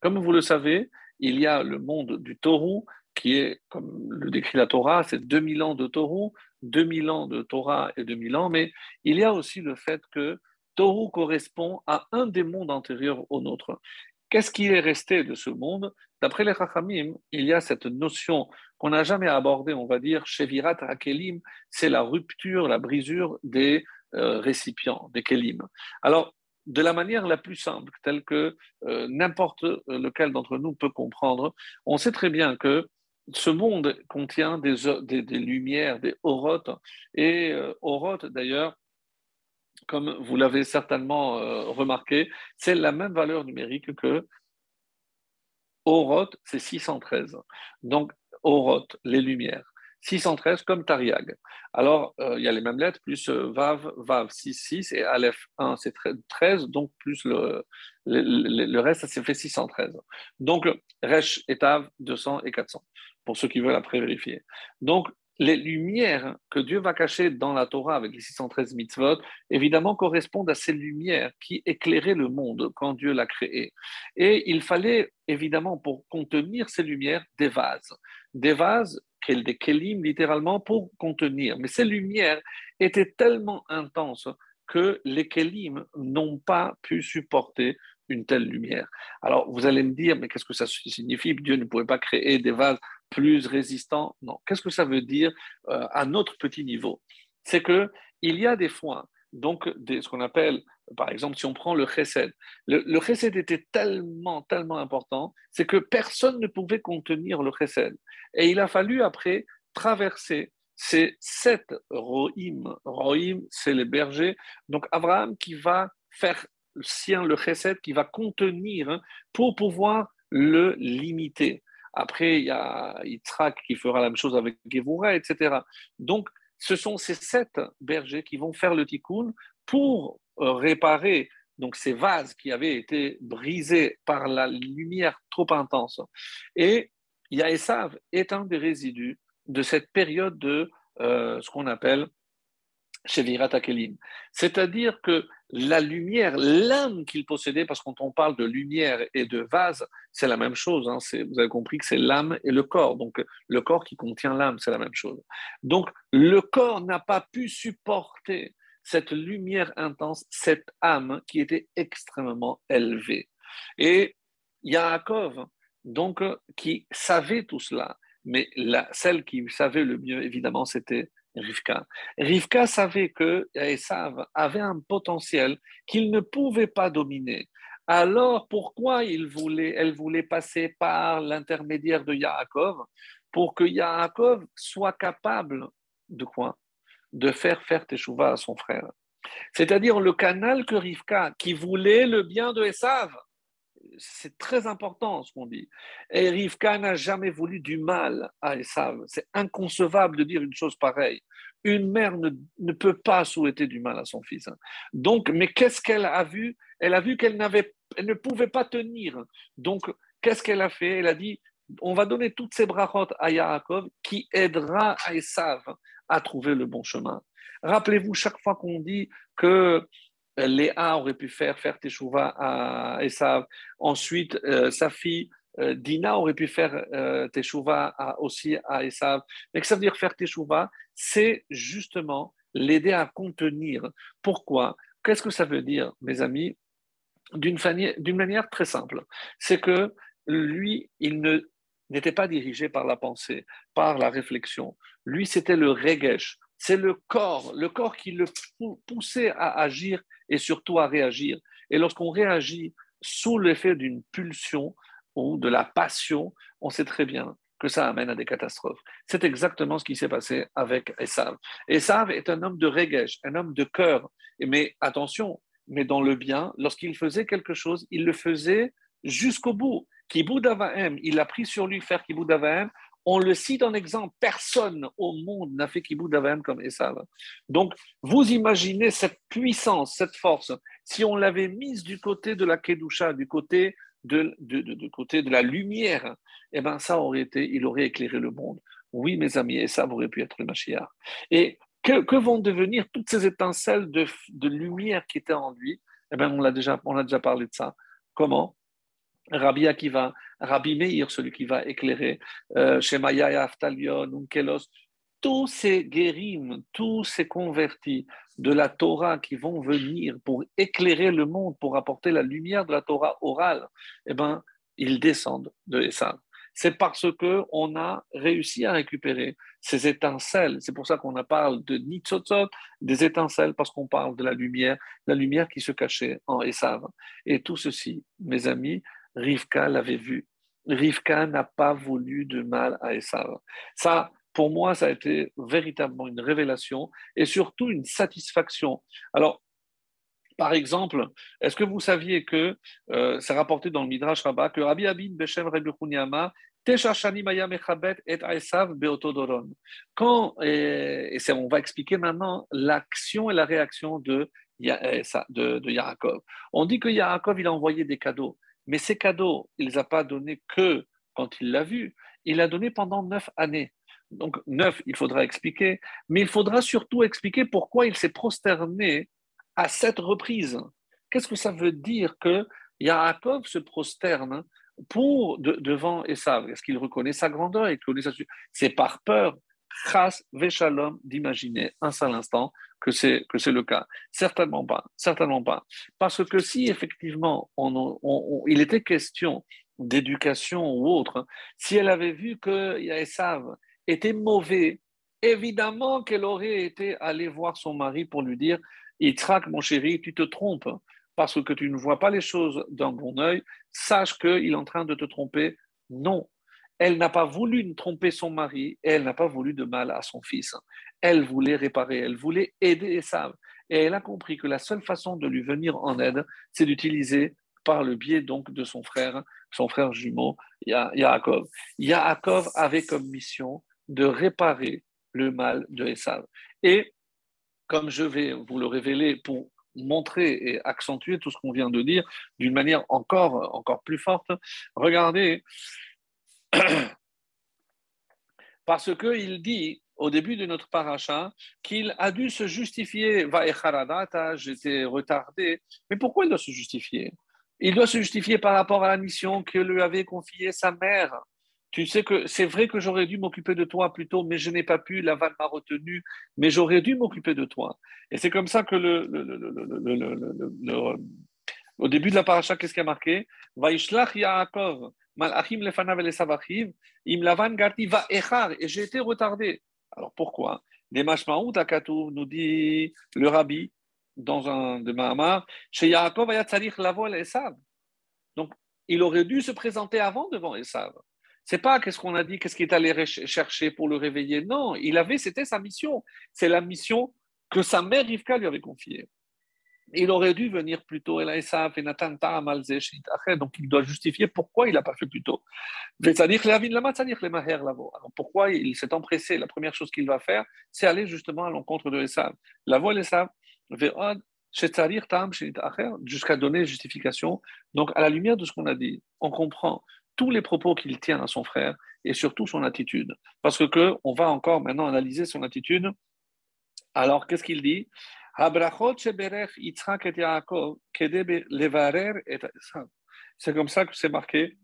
Comme vous le savez, il y a le monde du Tohu qui est, comme le décrit la Torah, c'est 2000 ans de Tohu, 2000 ans de Torah et 2000 ans, mais il y a aussi le fait que Tohu correspond à un des mondes antérieurs au nôtre. Qu'est-ce qui est resté de ce monde? D'après les Chachamim, il y a cette notion qu'on n'a jamais abordée, on va dire, chez Virat Hakelim, c'est la rupture, la brisure des euh, récipients, des Kelim. Alors, de la manière la plus simple, telle que euh, n'importe lequel d'entre nous peut comprendre, on sait très bien que ce monde contient des, lumières, des orotes. Et euh, orotes, d'ailleurs, comme vous l'avez certainement euh, remarqué, c'est la même valeur numérique que orote, c'est 613. Donc, orote, les lumières. 613 comme Tariag. Alors, euh, il y a les mêmes lettres, plus Vav, Vav 6, 6, et Aleph 1, c'est 13, donc plus le, le, reste, ça s'est fait 613. Donc, Resh et Tav, 200 et 400 pour ceux qui veulent après vérifier. Donc, les lumières que Dieu va cacher dans la Torah avec les 613 mitzvot, évidemment, correspondent à ces lumières qui éclairaient le monde quand Dieu l'a créé. Et il fallait, évidemment, pour contenir ces lumières, des vases. Des vases, des kelim, littéralement, pour contenir. Mais ces lumières étaient tellement intenses que les kelim n'ont pas pu supporter une telle lumière. Alors, vous allez me dire, mais qu'est-ce que ça signifie? Dieu ne pouvait pas créer des vases plus résistants Non. Qu'est-ce que ça veut dire euh, à notre petit niveau? C'est que il y a des fois, donc ce qu'on appelle, par exemple, si on prend le chesed, le, le chesed était tellement, tellement important, c'est que personne ne pouvait contenir le chesed. Et il a fallu après traverser ces sept rohim. Rohim, c'est les bergers. Donc Abraham qui va faire sien le chesed qui va contenir hein, pour pouvoir le limiter. Après, il y a Yitzhak qui fera la même chose avec Gevura, etc. Donc, ce sont ces sept bergers qui vont faire le tikkun pour euh, réparer donc ces vases qui avaient été brisés par la lumière trop intense. Et Yaesav est un des résidus de cette période de euh, ce qu'on appelle Shevirat Akelim. C'est-à-dire que la lumière, l'âme qu'il possédait, parce que quand on parle de lumière et de vase, c'est la même chose. Hein, vous avez compris que c'est l'âme et le corps. Donc, le corps qui contient l'âme, c'est la même chose. Donc, le corps n'a pas pu supporter cette lumière intense, cette âme qui était extrêmement élevée. Et Yaakov, donc, qui savait tout cela, mais celle qui savait le mieux, évidemment, c'était Rivka. Savait que Esav avait un potentiel qu'il ne pouvait pas dominer. Alors pourquoi il voulait, elle voulait passer par l'intermédiaire de Yaakov pour que Yaakov soit capable De faire faire Teshuvah à son frère. C'est-à-dire le canal que Rivka, qui voulait le bien de Esav, c'est très important ce qu'on dit. Et Rivka n'a jamais voulu du mal à Esav. C'est inconcevable de dire une chose pareille. Une mère ne, peut pas souhaiter du mal à son fils. Donc, mais qu'est-ce qu'elle a vu? Elle a vu qu'elle n'avait, elle ne pouvait pas tenir. Donc, qu'est-ce qu'elle a fait? Elle a dit on va donner toutes ces brachot à Yaakov qui aidera à à trouver le bon chemin. Rappelez-vous, chaque fois qu'on dit que Léa aurait pu faire faire Teshuvah à Esav. Ensuite, euh, sa fille euh, Dina aurait pu faire euh, Teshuvah aussi à Esav. Mais que ça veut dire faire Teshuvah C'est justement l'aider à contenir. Pourquoi? Qu'est-ce que ça veut dire, mes amis? D'une manière très simple. C'est que lui, il n'était pas dirigé par la pensée, par la réflexion. Lui, c'était le regesh, c'est le corps, le corps qui le poussait à agir et surtout à réagir. Et lorsqu'on réagit sous l'effet d'une pulsion ou de la passion, on sait très bien que ça amène à des catastrophes. C'est exactement ce qui s'est passé avec Esav. Esav est un homme de regesh, un homme de cœur. Mais attention, mais dans le bien, lorsqu'il faisait quelque chose, il le faisait jusqu'au bout. Kibud il a pris sur lui faire Kibud on le cite en exemple, personne au monde n'a fait Kibbutz Avayam comme Esav. Donc, vous imaginez cette puissance, cette force, si on l'avait mise du côté de la Kedusha, du côté de, côté de la lumière, eh bien, ça aurait été, il aurait éclairé le monde. Oui, mes amis, Esav aurait pu être le Mashiach. Et que, vont devenir toutes ces étincelles de, lumière qui étaient en lui? Eh bien, on, l'a déjà, on a déjà parlé de ça. Comment? Rabbi Akiva, Rabbi Meir, celui qui va éclairer, euh, Shemaya, Aftalion, Unkelos, tous ces guérims, tous ces convertis de la Torah qui vont venir pour éclairer le monde, pour apporter la lumière de la Torah orale, eh ben, ils descendent de Esav. C'est parce que on a réussi à récupérer ces étincelles. C'est pour ça qu'on parle de Nitzotzot, des étincelles, parce qu'on parle de la lumière, la lumière qui se cachait en Esav. Et tout ceci, mes amis, Rivka l'avait vu. Rivka n'a pas voulu de mal à Esav. Ça, pour moi, ça a été véritablement une révélation et surtout une satisfaction. Alors, par exemple, est-ce que vous saviez que euh, c'est rapporté dans le Midrash Rabbah que Rabbi Abin Beshem Rabbi et Quand, et, et on va expliquer maintenant l'action et la réaction de, de, de Yaakov. On dit que Yaakov, il a envoyé des cadeaux. Mais ces cadeaux, il ne les a pas donnés que quand il l'a vu, il l'a donné pendant neuf années. Donc neuf, il faudra expliquer, mais il faudra surtout expliquer pourquoi il s'est prosterné à cette reprise. Qu'est-ce que ça veut dire que Yaakov se prosterne pour devant Esav? Est-ce qu'il reconnaît sa grandeur? C'est par peur, chas veshalom, d'imaginer un seul instant que c'est que c'est le cas Certainement pas, certainement pas. Parce que si effectivement il était question d'éducation ou autre, si elle avait vu que Yaesav était mauvais, évidemment qu'elle aurait été allée voir son mari pour lui dire Yitzhak, mon chéri, tu te trompes parce que tu ne vois pas les choses d'un bon œil, sache qu'il est en train de te tromper. Non, elle n'a pas voulu tromper son mari et elle n'a pas voulu de mal à son fils. Elle voulait réparer, elle voulait aider Esav. Et elle a compris que la seule façon de lui venir en aide, c'est d'utiliser par le biais donc de son frère, son frère jumeau, Yaakov. Yaakov avait comme mission de réparer le mal de Esav. Et comme je vais vous le révéler pour montrer et accentuer tout ce qu'on vient de dire d'une manière encore, encore plus forte, regardez, parce qu'il dit au début de notre paracha qu'il a dû se justifier. Va j'étais retardé. Mais pourquoi il doit se justifier Il doit se justifier par rapport à la mission que lui avait confiée sa mère. Tu sais que c'est vrai que j'aurais dû m'occuper de toi plus tôt, mais je n'ai pas pu, la vanne m'a retenu, mais j'aurais dû m'occuper de toi. Et c'est comme ça que le, au début de la paracha, qu'est-ce qui a marqué Vaishlach Yaakov, Malachim lefanav im lavan va echar, et j'ai été retardé. Alors pourquoi? Des Mashmaout Akatou nous dit le rabbi dans un de Mahamar, chez Yaakov Ayatzarich lavo Esav. Donc il aurait dû se présenter avant devant Esav. C'est pas qu'est-ce qu'on a dit, qu'est-ce qu'il est allé chercher pour le réveiller. Non, il avait, c'était sa mission. C'est la mission que sa mère Rivka lui avait confiée. Il aurait dû venir plus tôt. Donc il doit justifier pourquoi il n'a pas fait plus tôt. Alors pourquoi il s'est empressé? La première chose qu'il va faire, c'est aller justement à l'encontre de Esav. La voix Esav, jusqu'à donner justification. Donc à la lumière de ce qu'on a dit, on comprend tous les propos qu'il tient à son frère et surtout son attitude. Parce que on va encore maintenant analyser son attitude. Alors, qu'est-ce qu'il dit? C'est comme ça que c'est marqué.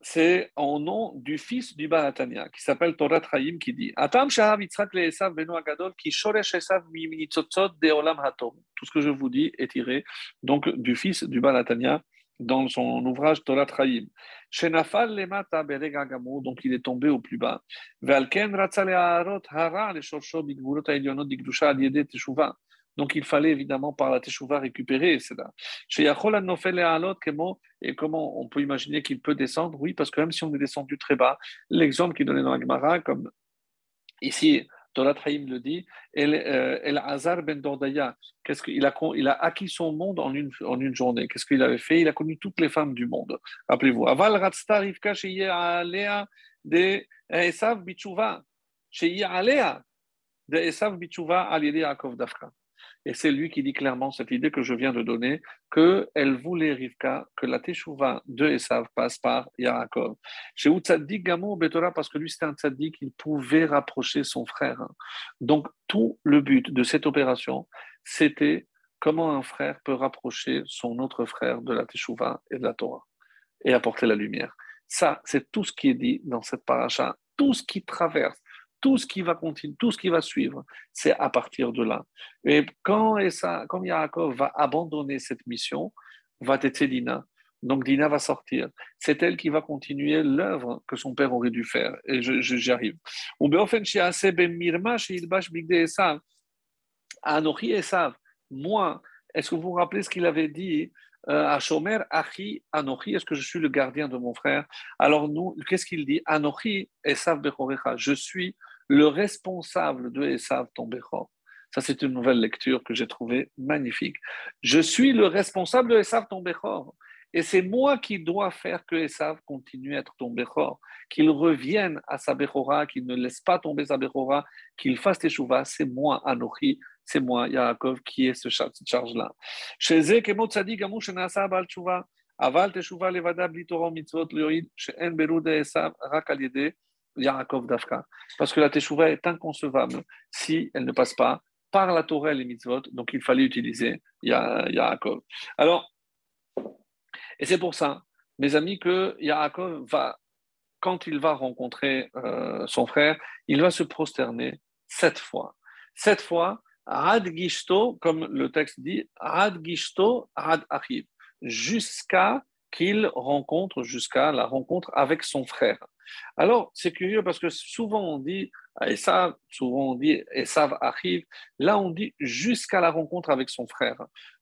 C'est en nom du fils du Balatania, qui s'appelle Torah Chaim, qui dit Atam Shahav Yitzhak le Esav Beno Agadol, qui Shoresh Esav de Olam Hatom. Tout ce que je vous dis est tiré donc du fils du Balatania dans son ouvrage Torah Chaim. Shenafal Lemata Beregagamu, donc il est tombé au plus bas. Valken Ratzale Aharot Hara le Shorsho Bigvurot Ailionot Digdusha Adiede Teshuvah. Donc il fallait évidemment par la Teshuvah récupérer cela. Et comment on peut imaginer qu'il peut descendre? Oui, parce que même si on est descendu très bas, l'exemple qu'il donnait dans la Gemara, comme ici, Torah Haïm le dit, euh, El Hazar ben Dordaya, qu'est-ce qu'il a, il a acquis son monde en une, en une journée. Qu'est-ce qu'il avait fait? Il a connu toutes les femmes du monde. Rappelez-vous. Aval Ratzta Rivka Alea de Esav Bichuva. Alea de Esav Bichuva al Yaakov Dafka. Et c'est lui qui dit clairement cette idée que je viens de donner, qu'elle voulait, Rivka, que la teshuva de Esav passe par Yaakov. Chez Utzaddik Gamo Betora, parce que lui c'était un tzaddik, il pouvait rapprocher son frère. Donc tout le but de cette opération, c'était comment un frère peut rapprocher son autre frère de la teshuva et de la Torah et apporter la lumière. Ça, c'est tout ce qui est dit dans cette paracha, tout ce qui traverse tout ce qui va continuer, tout ce qui va suivre, c'est à partir de là. Et quand, ça, quand Yaakov va abandonner cette mission, va être Dina. Donc Dina va sortir. C'est elle qui va continuer l'œuvre que son père aurait dû faire. Et j'y arrive. Moi, est-ce que vous vous rappelez ce qu'il avait dit euh, à Shomer, Achi, Anochi, est-ce que je suis le gardien de mon frère? Alors nous, qu'est-ce qu'il dit? Anochi, Esav Bechorecha, je suis le responsable de Esav ton Bechor. Ça, c'est une nouvelle lecture que j'ai trouvée magnifique. Je suis le responsable de Esav ton Bechor. Et c'est moi qui dois faire que Esav continue à être ton qu'il revienne à sa Bechora, qu'il ne laisse pas tomber sa Bechora, qu'il fasse Teshuvah. C'est moi, Anochi, c'est moi, Yaakov, qui est ce cette charge-là. Chez Aval Mitzvot Berude Esav Yaakov Dafka. Parce que la Teshuvah est inconcevable si elle ne passe pas par la Torah et les mitzvot, donc il fallait utiliser Yaakov. Alors, et c'est pour ça, mes amis, que Yaakov va, quand il va rencontrer euh, son frère, il va se prosterner sept fois. Sept fois, Ad Gishto, comme le texte dit, Ad Gishto, Ad Achiv, jusqu'à qu'il rencontre, jusqu'à la rencontre avec son frère. Alors, c'est curieux parce que souvent on dit Esav, souvent on dit Esav arrive. Là, on dit jusqu'à la rencontre avec son frère.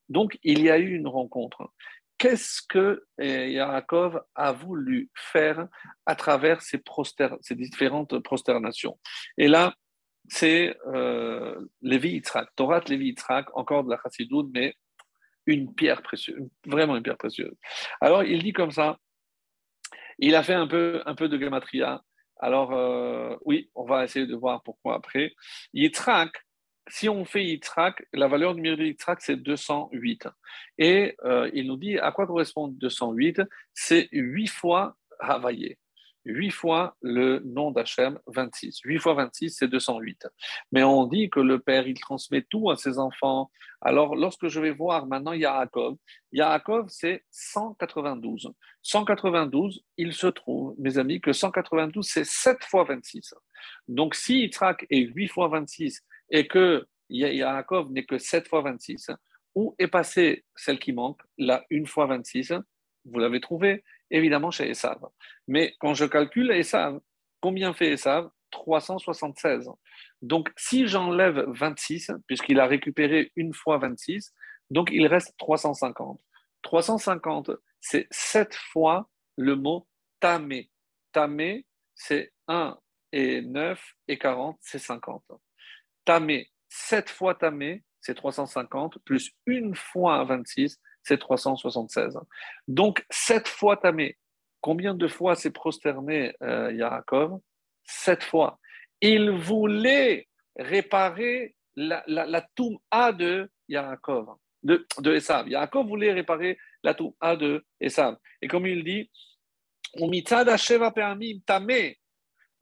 Donc, il y a eu une rencontre. Qu'est-ce que eh, Yaakov a voulu faire à travers ces, différentes prosternations? Et là, c'est euh, Lévi Yitzhak, Torah Lévi Yitzhak, encore de la Chassidoute, mais une pierre précieuse, vraiment une pierre précieuse. Alors il dit comme ça, il a fait un peu, un peu de gematria. Alors euh, oui, on va essayer de voir pourquoi après. Yitzhak, si on fait Yitzhak, la valeur numérique de Yitzhak, c'est 208. Et euh, il nous dit à quoi correspond 208 C'est 8 fois Havaillé. 8 fois le nom d'Hachem, 26. 8 fois 26, c'est 208. Mais on dit que le Père, il transmet tout à ses enfants. Alors, lorsque je vais voir maintenant Yaakov, Yaakov, c'est 192. 192, il se trouve, mes amis, que 192, c'est 7 fois 26. Donc, si Yitzhak est 8 fois 26 et que Yaakov n'est que 7 fois 26, où est passée celle qui manque, la 1 fois 26 Vous l'avez trouvé évidemment chez Esav. Mais quand je calcule Esav, combien fait Esav? 376. Donc, si j'enlève 26, puisqu'il a récupéré une fois 26, donc il reste 350. 350, c'est 7 fois le mot tamé. Tamé, c'est 1 et 9 et 40, c'est 50. Tamé, 7 fois tamé, c'est 350, plus une fois 26, c'est 376. Donc, sept fois tamé. Combien de fois s'est prosterné euh, Yaakov Sept fois. Il voulait réparer la, la, la A de Yaakov, de, de Esav. Yaakov voulait réparer la A de Esav. Et comme il dit, tamé.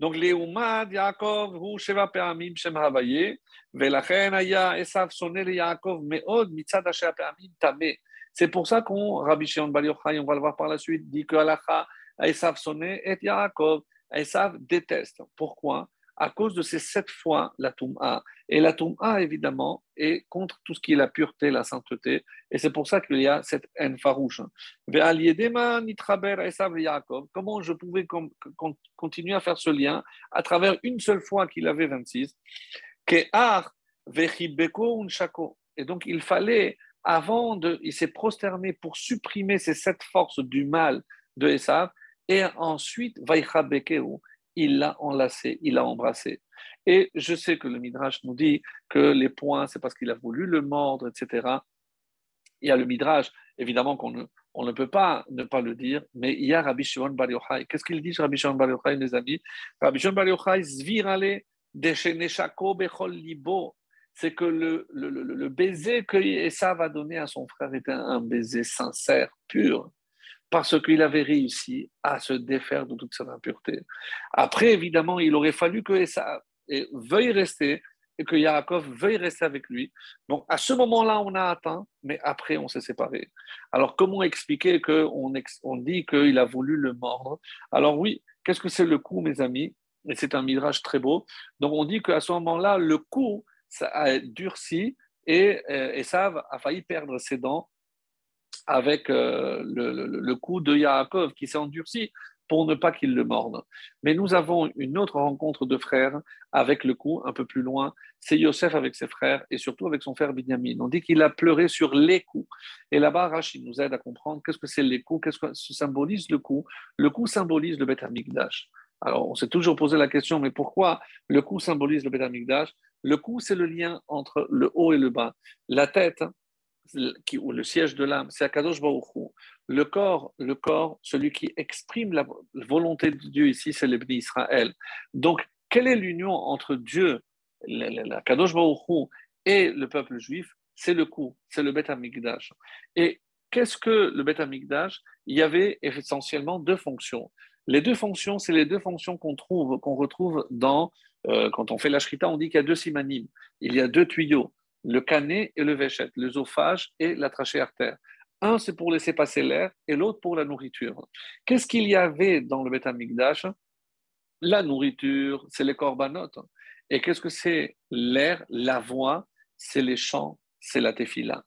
Donc, Léoumad, Yaakov, hu Sheva Pe'amim Shem Havaye, Velachen Aya Esav sonne Yaakov, Meod, Mitzad Sheva Pe'amim Tamé. C'est pour ça qu'on, Rabbi Shimon Bar Yochai, on va le voir par la suite, dit que Alacha, Esav sonné et Yaakov. Esav déteste. Pourquoi? À cause de ces sept fois la Toum'a. Et la Toum'a, évidemment, est contre tout ce qui est la pureté, la sainteté. Et c'est pour ça qu'il y a cette haine farouche. Comment je pouvais continuer à faire ce lien à travers une seule fois qu'il avait 26 Et donc, il fallait avant de, il s'est prosterné pour supprimer ces sept forces du mal de Esav, et ensuite, il l'a enlacé, il l'a embrassé. Et je sais que le Midrash nous dit que les points, c'est parce qu'il a voulu le mordre, etc. Il y a le Midrash, évidemment qu'on ne, on ne peut pas ne pas le dire, mais il y a Rabbi Shimon Bar Yochai. Qu'est-ce qu'il dit, Rabbi Shimon Bar Yochai, mes amis? Rabbi Shimon Bar Yochai, Zvirale, Desheneshako Bechol Libo, c'est que le, baiser que Esav va donner à son frère était un baiser sincère, pur, parce qu'il avait réussi à se défaire de toute sa impureté. Après, évidemment, il aurait fallu que Esav veuille rester et que Yaakov veuille rester avec lui. Donc, à ce moment-là, on a atteint, mais après, on s'est séparés. Alors, comment expliquer qu'on on dit qu'il a voulu le mordre? Alors, oui, qu'est-ce que c'est le coup, mes amis? Et c'est un mirage très beau. Donc, on dit qu'à ce moment-là, le coup, ça a durci et euh, Esav a failli perdre ses dents avec euh, le, coup de Yaakov qui s'est endurci pour ne pas qu'il le morde. Mais nous avons une autre rencontre de frères avec le coup un peu plus loin. C'est Yosef avec ses frères et surtout avec son frère Binyamin. On dit qu'il a pleuré sur les coups. Et là-bas, Rachid nous aide à comprendre qu'est-ce que c'est les coups, qu'est-ce que symbolise le coup. Le coup symbolise le Beth Amikdash. Alors, on s'est toujours posé la question, mais pourquoi le coup symbolise le Beth Amikdash le cou, c'est le lien entre le haut et le bas. La tête, qui, ou le siège de l'âme, c'est Akadosh Baruch Le corps, le corps, celui qui exprime la volonté de Dieu ici, c'est l'Ebni Israël. Donc, quelle est l'union entre Dieu, Akadosh Baruch et le peuple juif? C'est le cou, c'est le Beth Amikdash. Et qu'est-ce que le Beth Amikdash Il y avait essentiellement deux fonctions. Les deux fonctions, c'est les deux fonctions qu'on trouve, qu'on retrouve dans euh, quand on fait la shrita, on dit qu'il y a deux simanimes. Il y a deux tuyaux, le canet et le véchet, l'œsophage et la trachée artère. Un, c'est pour laisser passer l'air et l'autre pour la nourriture. Qu'est-ce qu'il y avait dans le Beth La nourriture, c'est les corbanotes. Et qu'est-ce que c'est l'air, la voix? C'est les chants, c'est la tefila.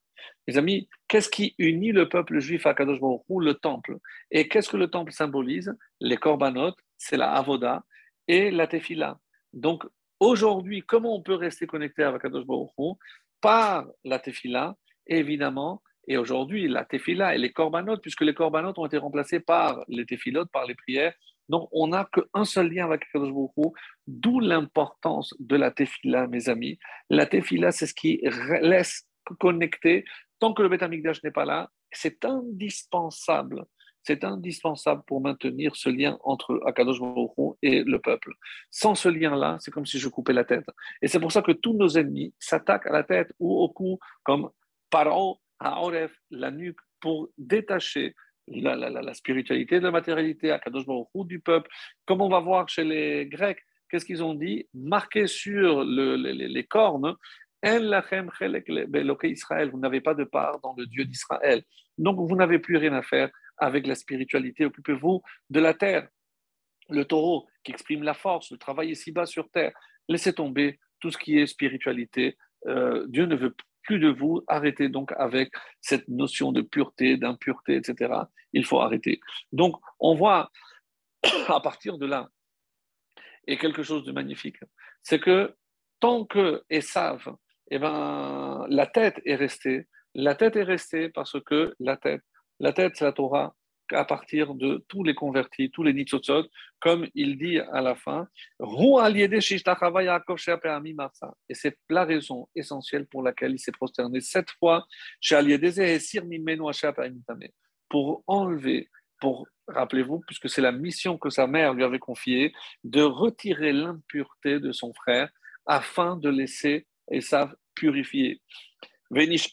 Mes amis, qu'est-ce qui unit le peuple juif à Kadosh Baruch le temple Et qu'est-ce que le temple symbolise? Les corbanotes, c'est la avoda et la tefila. Donc, aujourd'hui, comment on peut rester connecté avec Kadosh Baruch Par la tefila, évidemment, et aujourd'hui, la tefila et les corbanotes, puisque les corbanotes ont été remplacés par les tefilotes, par les prières, Donc, on n'a qu'un seul lien avec Akadosh Baruch d'où l'importance de la tefila, mes amis. La tefila, c'est ce qui laisse connecter. Tant que le Beth n'est pas là, c'est indispensable. C'est indispensable pour maintenir ce lien entre Akadosh Baruch et le peuple. Sans ce lien-là, c'est comme si je coupais la tête. Et c'est pour ça que tous nos ennemis s'attaquent à la tête ou au cou, comme Paro, à Oref, la nuque, pour détacher la, spiritualité de la matérialité, à Kadosh Baruch du peuple. Comme on va voir chez les Grecs, qu'est-ce qu'ils ont dit? Marqué sur les, cornes, Israël, vous n'avez pas de part dans le Dieu d'Israël. Donc vous n'avez plus rien à faire avec la spiritualité. Occupez-vous de la terre. Le taureau qui exprime la force, le travail ici-bas sur terre. Laissez tomber tout ce qui est spiritualité. Euh, Dieu ne veut plus de vous. Arrêtez donc avec cette notion de pureté, d'impureté, etc. Il faut arrêter. Donc, on voit à partir de là, et quelque chose de magnifique, c'est que tant que Esav, eh ben, la tête est restée, la tête est restée parce que la tête, la tête, c'est la Torah, à partir de tous les convertis, tous les nitzotzot, comme il dit à la fin, et c'est la raison essentielle pour laquelle il s'est prosterné sept fois pour enlever, pour, rappelez-vous, puisque c'est la mission que sa mère lui avait confiée, de retirer l'impureté de son frère afin de laisser Esav purifier. Venish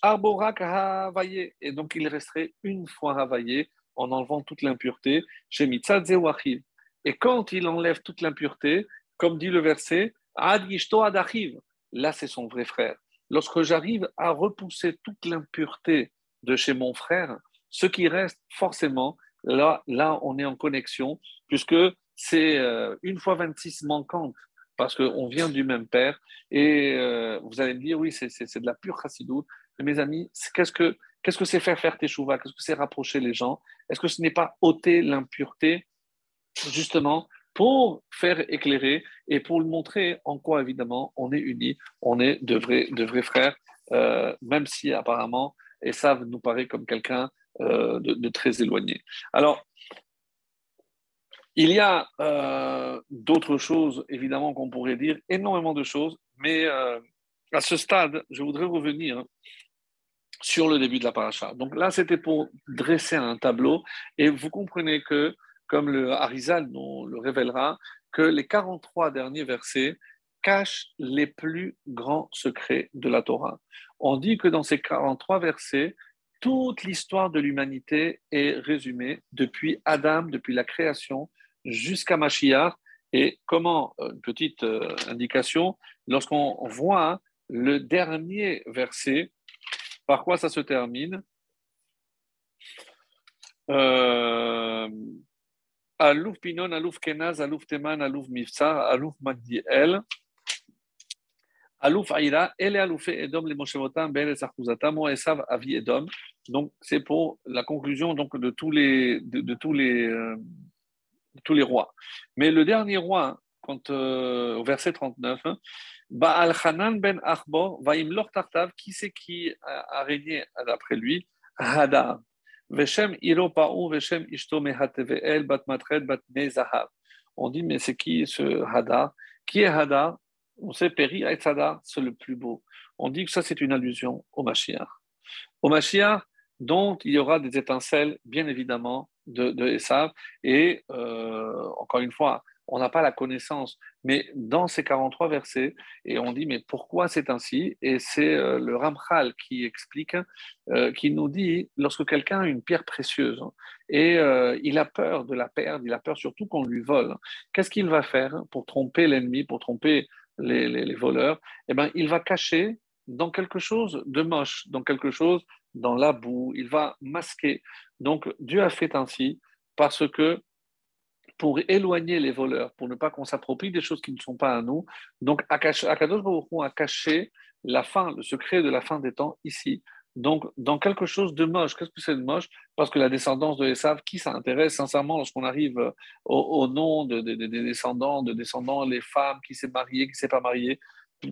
et donc il resterait une fois ravaillé en enlevant toute l'impureté. Chez Et quand il enlève toute l'impureté, comme dit le verset, là c'est son vrai frère. Lorsque j'arrive à repousser toute l'impureté de chez mon frère, ce qui reste forcément, là, là on est en connexion, puisque c'est euh, une fois 26 manquante, parce qu'on vient du même père. Et euh, vous allez me dire, oui, c'est de la pure chassidoute. mes amis, qu'est-ce que Qu'est-ce que c'est faire faire teshuva Qu'est-ce que c'est rapprocher les gens? Est-ce que ce n'est pas ôter l'impureté, justement, pour faire éclairer et pour le montrer en quoi, évidemment, on est unis, on est de vrais, de vrais frères, euh, même si apparemment, ça nous paraît comme quelqu'un euh, de, très éloigné. Alors, il y a euh, d'autres choses, évidemment, qu'on pourrait dire, énormément de choses, mais à ce stade, je voudrais revenir sur le début de la paracha. Donc là, c'était pour dresser un tableau et vous comprenez que, comme le Harizal nous le révélera, que les 43 derniers versets cachent les plus grands secrets de la Torah. On dit que dans ces 43 versets, toute l'histoire de l'humanité est résumée depuis Adam, depuis la création, jusqu'à Mashiach. Et comment, euh, une petite euh, indication, lorsqu'on voit le dernier verset, par quoi ça se termine? Euh, Alouf Pinon, Alouf Kenaz, Alouf Teman, Alouf Mifsar, Alouf Magdiel, Alouf Aïra, Elle Alouf Edom, les Moshevotam, Beres Arkuzatam, Esav Avi Edom. Donc, c'est pour la conclusion donc, de, tous les, de, tous les, euh, tous les rois. Mais le dernier roi, quand, euh, au verset 39, Baal Hanan ben Tartav, qui c'est qui a régné d'après lui? Hadar. Veshem Veshem Matred. On dit, mais c'est qui ce Hadar Qui est Hadar On sait, Peri Hadar, c'est le plus beau. On dit que ça, c'est une allusion au Mashiach. Au Mashiach, dont il y aura des étincelles, bien évidemment, de, de. Et euh, encore une fois, on n'a pas la connaissance. Mais dans ces 43 versets, et on dit, mais pourquoi c'est ainsi? Et c'est euh, le Ramchal qui explique, euh, qui nous dit, lorsque quelqu'un a une pierre précieuse et euh, il a peur de la perdre, il a peur surtout qu'on lui vole, qu'est-ce qu'il va faire pour tromper l'ennemi, pour tromper les, voleurs? Eh bien, il va cacher dans quelque chose de moche, dans quelque chose dans la boue, il va masquer. Donc Dieu a fait ainsi parce que pour éloigner les voleurs, pour ne pas qu'on s'approprie des choses qui ne sont pas à nous. Donc, Akadosh Baruch a caché la fin, le secret de la fin des temps ici. Donc, dans quelque chose de moche. Qu'est-ce que c'est de moche? Parce que la descendance de Esav, qui ça intéresse sincèrement lorsqu'on arrive au, nom des descendants, de descendants, les femmes, qui s'est mariée, qui s'est pas mariée,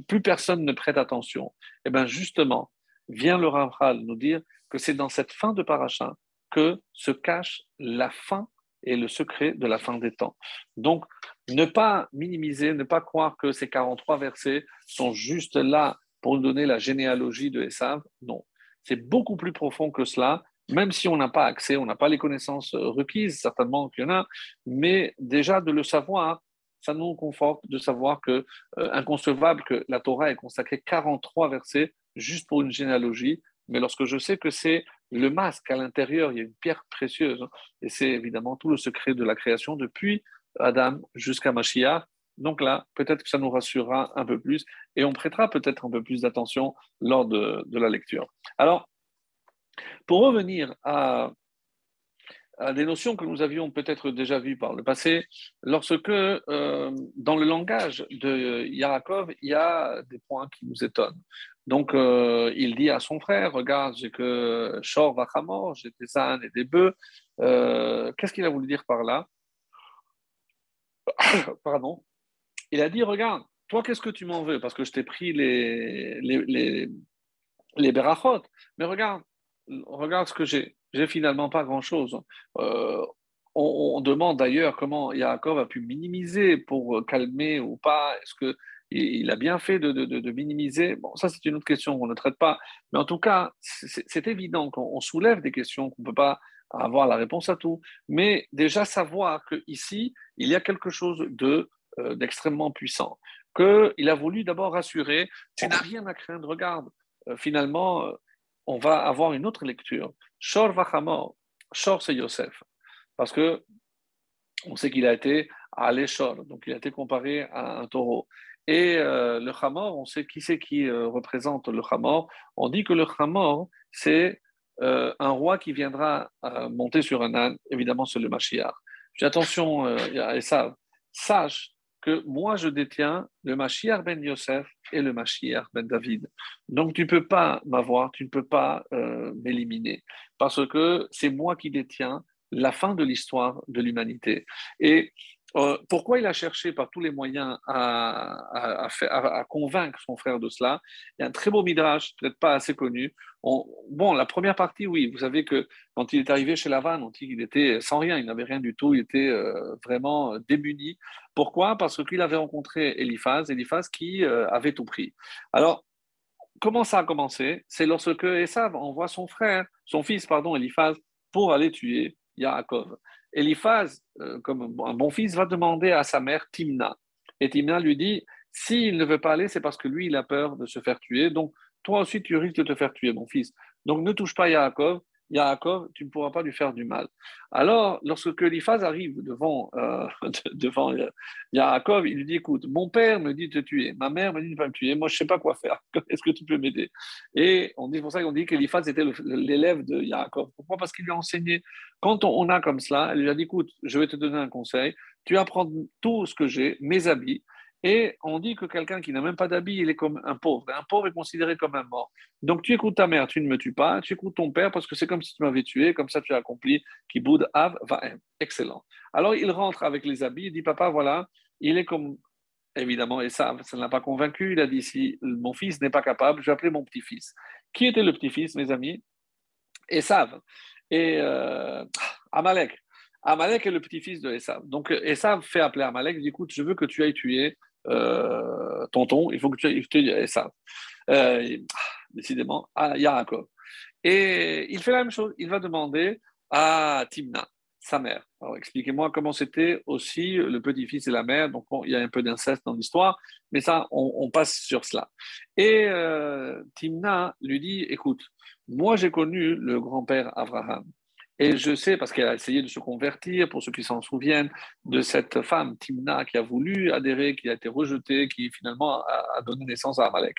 plus personne ne prête attention. Et eh bien justement, vient le Ramchal nous dire que c'est dans cette fin de paracha que se cache la fin et le secret de la fin des temps. Donc, ne pas minimiser, ne pas croire que ces 43 versets sont juste là pour nous donner la généalogie de Esav. Non, c'est beaucoup plus profond que cela, même si on n'a pas accès, on n'a pas les connaissances requises, certainement qu'il y en a, mais déjà de le savoir, ça nous conforte de savoir que euh, inconcevable que la Torah ait consacré 43 versets juste pour une généalogie, mais lorsque je sais que c'est le masque à l'intérieur, il y a une pierre précieuse, hein, et c'est évidemment tout le secret de la création depuis Adam jusqu'à Mashiach. Donc là, peut-être que ça nous rassurera un peu plus et on prêtera peut-être un peu plus d'attention lors de, de, la lecture. Alors, pour revenir à des notions que nous avions peut-être déjà vues par le passé, lorsque euh, dans le langage de Yaakov, il y a des points qui nous étonnent. Donc, euh, il dit à son frère, regarde, j'ai que Shor Vachamor, j'ai des ânes et des bœufs. Euh, qu'est-ce qu'il a voulu dire par là? Pardon. Il a dit, regarde, toi, qu'est-ce que tu m'en veux? Parce que je t'ai pris les, les, les, les berachot. Mais regarde, regarde ce que j'ai j'ai finalement pas grand-chose. Euh, on, demande d'ailleurs comment Yaakov a pu minimiser pour calmer ou pas. Est-ce que il a bien fait de, minimiser? Bon, ça c'est une autre question qu'on ne traite pas. Mais en tout cas, c'est évident qu'on soulève des questions qu'on ne peut pas avoir la réponse à tout. Mais déjà savoir qu'ici, il y a quelque chose de euh, d'extrêmement puissant. Qu'il a voulu d'abord rassurer, tu n'as rien à craindre, regarde, euh, finalement, on va avoir une autre lecture. Shor Vachamor. Shor, c'est Yosef. Parce que on sait qu'il a été à l'Eshor, donc il a été comparé à un taureau. Et euh, le Hamor, on sait qui c'est qui euh, représente le Hamor. On dit que le Hamor, c'est euh, un roi qui viendra monter sur un âne. Évidemment, c'est le Mashiach. Fais attention à ça. Sache que moi je détiens le Mashiach ben Yosef et le Mashiach ben David. Donc tu ne peux pas m'avoir, tu ne peux pas euh, m'éliminer, parce que c'est moi qui détiens la fin de l'histoire de l'humanité. Et euh, pourquoi il a cherché par tous les moyens à, convaincre son frère de cela? Il y a un très beau midrash, peut-être pas assez connu. bon, la première partie, oui, vous savez que quand il est arrivé chez Lavan, on dit qu'il était sans rien, il n'avait rien du tout, il était euh, vraiment démuni. Pourquoi? Parce qu'il avait rencontré Eliphaz, Eliphaz qui euh, avait tout pris. Alors, comment ça a commencé? C'est lorsque Esav envoie son frère, son fils, pardon, Eliphaz, pour aller tuer Yaakov. Eliphaz, euh, comme un bon fils, va demander à sa mère Timna. Et Timna lui dit s'il ne veut pas aller, c'est parce que lui, il a peur de se faire tuer. Donc, toi aussi, tu risques de te faire tuer, mon fils. Donc, ne touche pas Yaakov. Yaakov, tu ne pourras pas lui faire du mal. Alors, lorsque Eliphaz arrive devant, euh, devant Yaakov, il lui dit Écoute, mon père me dit de te tuer, ma mère me dit de ne pas me tuer, moi je ne sais pas quoi faire, est-ce que tu peux m'aider? Et on dit pour ça qu'on dit qu'Eliphaz était l'élève de Yaakov. Pourquoi? Parce qu'il lui a enseigné. Quand on a comme cela, elle lui a dit Écoute, je vais te donner un conseil, tu vas prendre tout ce que j'ai, mes habits, et on dit que quelqu'un qui n'a même pas d'habit, il est comme un pauvre. Un pauvre est considéré comme un mort. Donc tu écoutes ta mère, tu ne me tues pas. Tu écoutes ton père parce que c'est comme si tu m'avais tué. Comme ça, tu as accompli Kiboud Av. Excellent. Alors il rentre avec les habits. Il dit Papa, voilà, il est comme. Évidemment, et ça, ça ne l'a pas convaincu. Il a dit Si mon fils n'est pas capable, je vais appeler mon petit-fils. Qui était le petit-fils, mes amis? Esav. Et euh, Amalek. Amalek est le petit-fils de Esav. Donc Esav fait appeler Amalek, il dit écoute, je veux que tu ailles tuer euh, tonton, il faut que tu aies ça. Euh, décidément, à Yaakov. Et il fait la même chose, il va demander à Timna, sa mère. Alors expliquez-moi comment c'était aussi le petit-fils et la mère. Donc il y a un peu d'inceste dans l'histoire, mais ça, on, passe sur cela. Et euh, Timna lui dit, écoute, moi j'ai connu le grand-père Abraham. Et je sais, parce qu'elle a essayé de se convertir, pour ceux qui s'en souviennent, de cette femme, Timna, qui a voulu adhérer, qui a été rejetée, qui finalement a, donné naissance à Amalek.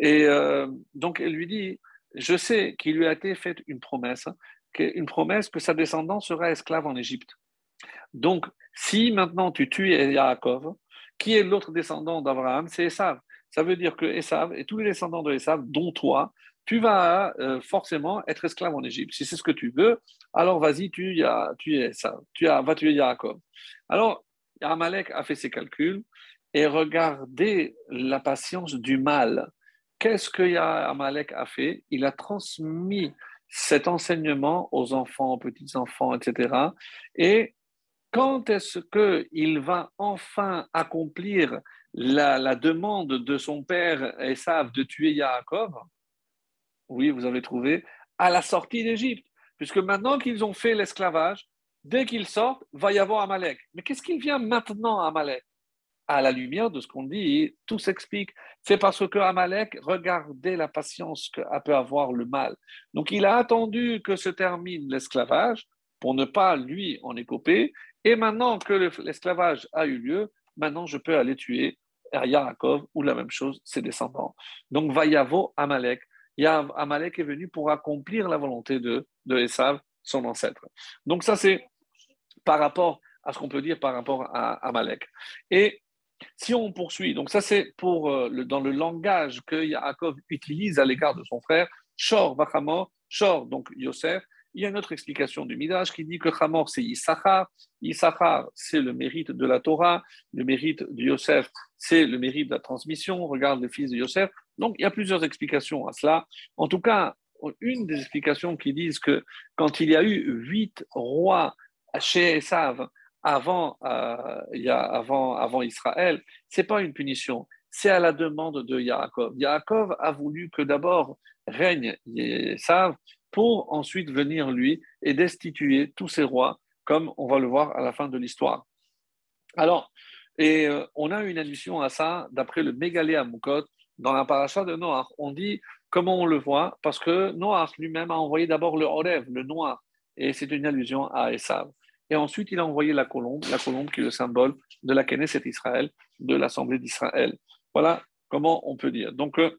Et euh, donc, elle lui dit, je sais qu'il lui a été faite une promesse, une promesse que sa descendance sera esclave en Égypte. Donc, si maintenant tu tues Yaakov, qui est l'autre descendant d'Abraham? C'est Esav. Ça veut dire que Esav et tous les descendants de Esav, dont toi, tu vas euh, forcément être esclave en Égypte. Si c'est ce que tu veux, alors vas-y, tu, tu es ça, tu as, vas tuer Yaakov. Alors, Amalek a fait ses calculs et regardez la patience du mal. Qu'est-ce que Amalek a fait? Il a transmis cet enseignement aux enfants, aux petits-enfants, etc. Et quand est-ce qu'il va enfin accomplir la, demande de son père Esav de tuer Yaakov? Oui, vous avez trouvé, à la sortie d'Égypte. Puisque maintenant qu'ils ont fait l'esclavage, dès qu'ils sortent, va y avoir Amalek. Mais qu'est-ce qu'il vient maintenant à Amalek? À la lumière de ce qu'on dit, tout s'explique. C'est parce que Amalek regardait la patience qu'a peut avoir le mal. Donc il a attendu que se termine l'esclavage pour ne pas lui en écoper. Et maintenant que l'esclavage a eu lieu, maintenant je peux aller tuer Yaakov ou la même chose, ses descendants. Donc Vayavo Amalek. Amalek est venu pour accomplir la volonté de, de Esav, son ancêtre. Donc ça c'est par rapport à ce qu'on peut dire par rapport à Amalek. Et si on poursuit, donc ça c'est pour euh, dans le langage que Yaakov utilise à l'égard de son frère, Shor Vachamor, Shor donc Yosef, il y a une autre explication du Midrash qui dit que Hamor c'est Issachar, Issachar c'est le mérite de la Torah, le mérite de Yosef c'est le mérite de la transmission, regarde le fils de Yosef. Donc il y a plusieurs explications à cela. En tout cas, une des explications qui disent que quand il y a eu huit rois chez Esav avant, euh, il avant, avant Israël, ce n'est pas une punition, c'est à la demande de Yaakov. Yaakov a voulu que d'abord règne Esav pour ensuite venir lui et destituer tous ses rois, comme on va le voir à la fin de l'histoire. Alors, et euh, on a une allusion à ça d'après le Mégalé à Moukot dans la paracha de Noach. On dit comment on le voit parce que Noach lui-même a envoyé d'abord le Horev, le noir, et c'est une allusion à Esav. Et ensuite, il a envoyé la colombe, la colombe qui est le symbole de la Knesset Israël, de l'Assemblée d'Israël. Voilà comment on peut dire. Donc, euh,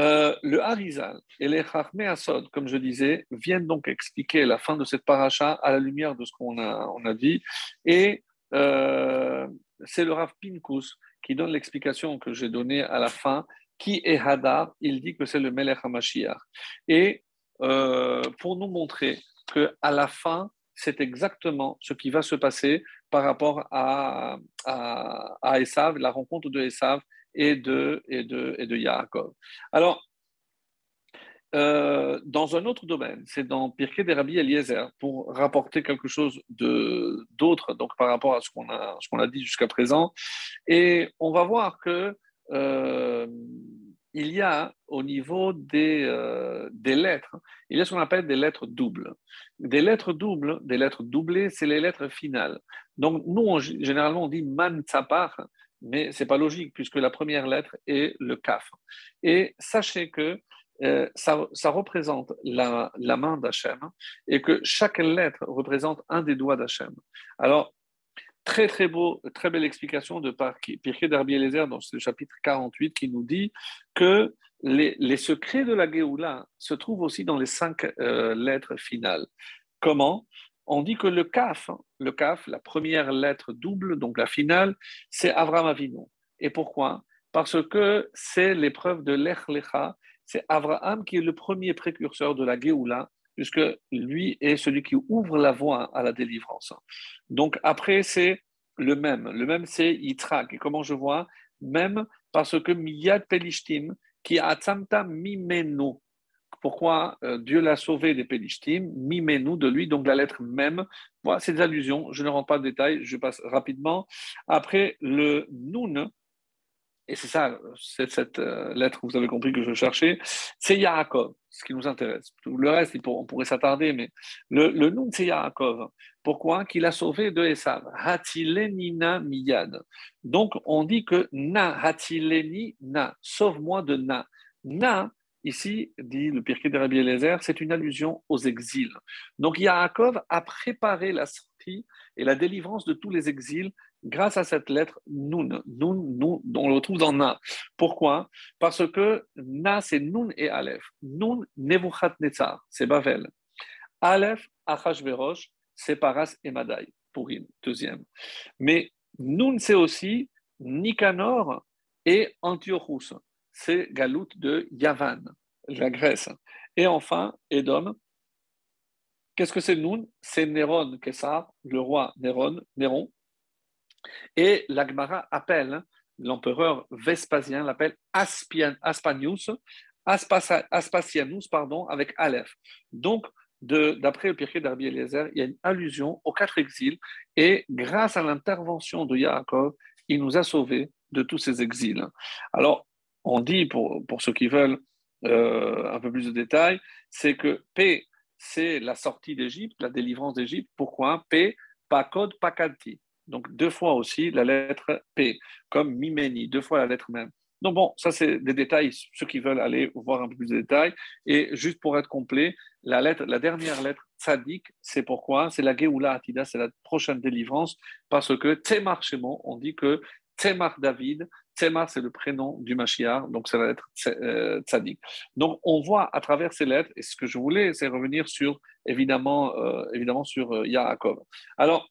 euh, le Harizal et les Chachmé Asod, comme je disais, viennent donc expliquer la fin de cette paracha à la lumière de ce qu'on a, on a dit. Et euh, c'est le Rav Pinkus qui donne l'explication que j'ai donnée à la fin. Qui est Hadar? Il dit que c'est le Melech HaMashiach. Et pour nous montrer que à la fin, c'est exactement ce qui va se passer par rapport à, à, Esav, la rencontre de Esav et de, et et de Yaakov. Alors, euh, dans un autre domaine, c'est dans Pirkei des Rabbi Eliezer, pour rapporter quelque chose d'autre donc par rapport à ce qu'on a, ce a dit jusqu'à présent. Et on va voir que euh, il y a au niveau des, euh, des lettres, il y a ce qu'on appelle des lettres doubles. Des lettres doubles, des lettres doublées, c'est les lettres finales. Donc nous, généralement, on dit man tsapar, mais c'est pas logique puisque la première lettre est le kaf. Et sachez que ça, ça, représente la, main d'Hachem et que chaque lettre représente un des doigts d'Hachem. Alors, Très, très beau, très belle explication de Pirkei d'Arbi Eliezer dans ce chapitre 48 qui nous dit que les, secrets de la Géoula se trouvent aussi dans les cinq euh, lettres finales. Comment? On dit que le Kaf, le Kaf, la première lettre double, donc la finale, c'est Avram Avinu. Et pourquoi? Parce que c'est l'épreuve de l'Ech Lecha, c'est Abraham qui est le premier précurseur de la Géoula puisque lui est celui qui ouvre la voie à la délivrance. Donc après, c'est le même. Le même, c'est Yitrak. Et comment je vois? Même parce que Miyad Pelishtim, qui a Tzamta Mimenu. Pourquoi euh, Dieu l'a sauvé des Pelishtim, Mimenu de lui, donc la lettre même. Voilà, c'est des allusions. Je ne rentre pas de détails, je passe rapidement. Après, le Nun, et c'est ça, c'est cette euh, lettre, vous avez compris que je cherchais, c'est Yaakov, ce qui nous intéresse. Le reste, on pourrait s'attarder, mais le, le nom, c'est Yaakov. Pourquoi? Qu'il a sauvé de Esav. Hatilenina miyad. Donc, on dit que na, hatileni na, sauve-moi de na. Na, ici, dit le Pirkei de Rabbi Eliezer, c'est une allusion aux exils. Donc, Yaakov a préparé la sortie et la délivrance de tous les exils grâce à cette lettre Nun, Nun, Nun, on le retrouve dans Na. Pourquoi? Parce que Na, c'est Nun et Aleph. Nun, Nebuchadnezzar, c'est Bavel. Aleph, Achashverosh, c'est Paras et Madaï, une deuxième. Mais Nun, c'est aussi Nicanor et Antiochus, c'est Galout de Yavan, la Grèce. Et enfin, Edom. Qu'est-ce que c'est Nun? C'est Néron, Kessar, le roi Néron, Néron, et l'Agmara appelle, hein, l'empereur Vespasien l'appelle Aspanius, Aspasianus, pardon, avec Aleph. Donc, d'après le Pirkei d'Arbi Eliezer, il y a une allusion aux quatre exils, et grâce à l'intervention de Yaakov, il nous a sauvés de tous ces exils. Alors, on dit, pour, ceux qui veulent euh, un peu plus de détails, c'est que P, c'est la sortie d'Égypte, la délivrance d'Égypte. Pourquoi? P, code, pas Donc deux fois aussi la lettre P, comme Mimeni, deux fois la lettre même. Donc bon, ça c'est des détails, ceux qui veulent aller voir un peu plus de détails. Et juste pour être complet, la, lettre, la dernière lettre, Tzadik, c'est pourquoi? C'est la Geoula Atida, c'est la prochaine délivrance, parce que Temar Shemon, on dit que Temar David, Temar c'est le prénom du Mashiach, donc c'est la lettre euh, Tzadik. Donc on voit à travers ces lettres, et ce que je voulais, c'est revenir sur, évidemment, euh, évidemment sur euh, Yaakov. Alors,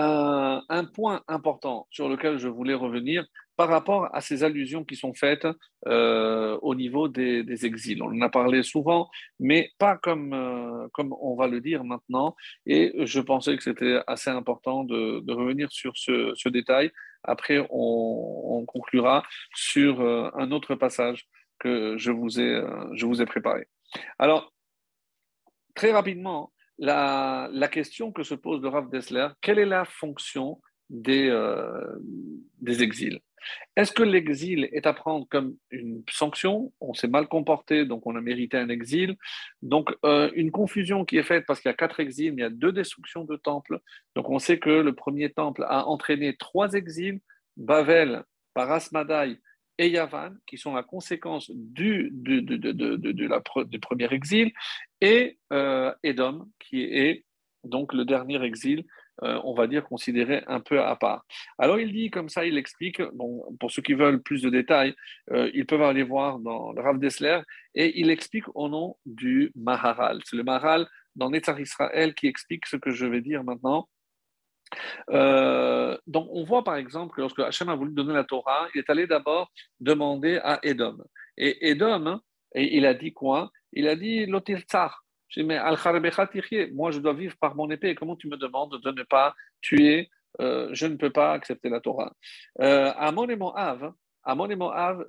un point important sur lequel je voulais revenir, par rapport à ces allusions qui sont faites euh, au niveau des, exils. On en a parlé souvent, mais pas comme, euh, comme on va le dire maintenant. Et je pensais que c'était assez important de, revenir sur ce, détail. Après, on, conclura sur euh, un autre passage que je vous ai, je vous ai préparé. Alors, très rapidement, la, question que se pose le Rav Dessler, quelle est la fonction des, des exils? Est-ce que l'exil est à prendre comme une sanction? On s'est mal comporté, donc on a mérité un exil. Donc euh, une confusion qui est faite parce qu'il y a quatre exils, mais il y a deux destructions de temples. Donc on sait que le premier temple a entraîné trois exils, Bavel, Parasmadaï et Yavan, qui sont la conséquence du, premier exil, et euh, Edom, qui est donc le dernier exil euh, on va dire, considéré un peu à part. Alors il dit comme ça, il explique, bon, pour ceux qui veulent plus de détails, euh, ils peuvent aller voir dans le Rav Dessler, et il explique au nom du Maharal. C'est le Maharal dans Netzar Israël qui explique ce que je vais dire maintenant. Euh, donc, on voit par exemple que lorsque Hachem a voulu donner la Torah, il est allé d'abord demander à Edom. Et Edom, et il a dit quoi? Il a dit Lotil Tsar. Je dis, mais al moi je dois vivre par mon épée. Comment tu me demandes de ne pas tuer euh, Je ne peux pas accepter la Torah? Euh, Amon et Moab,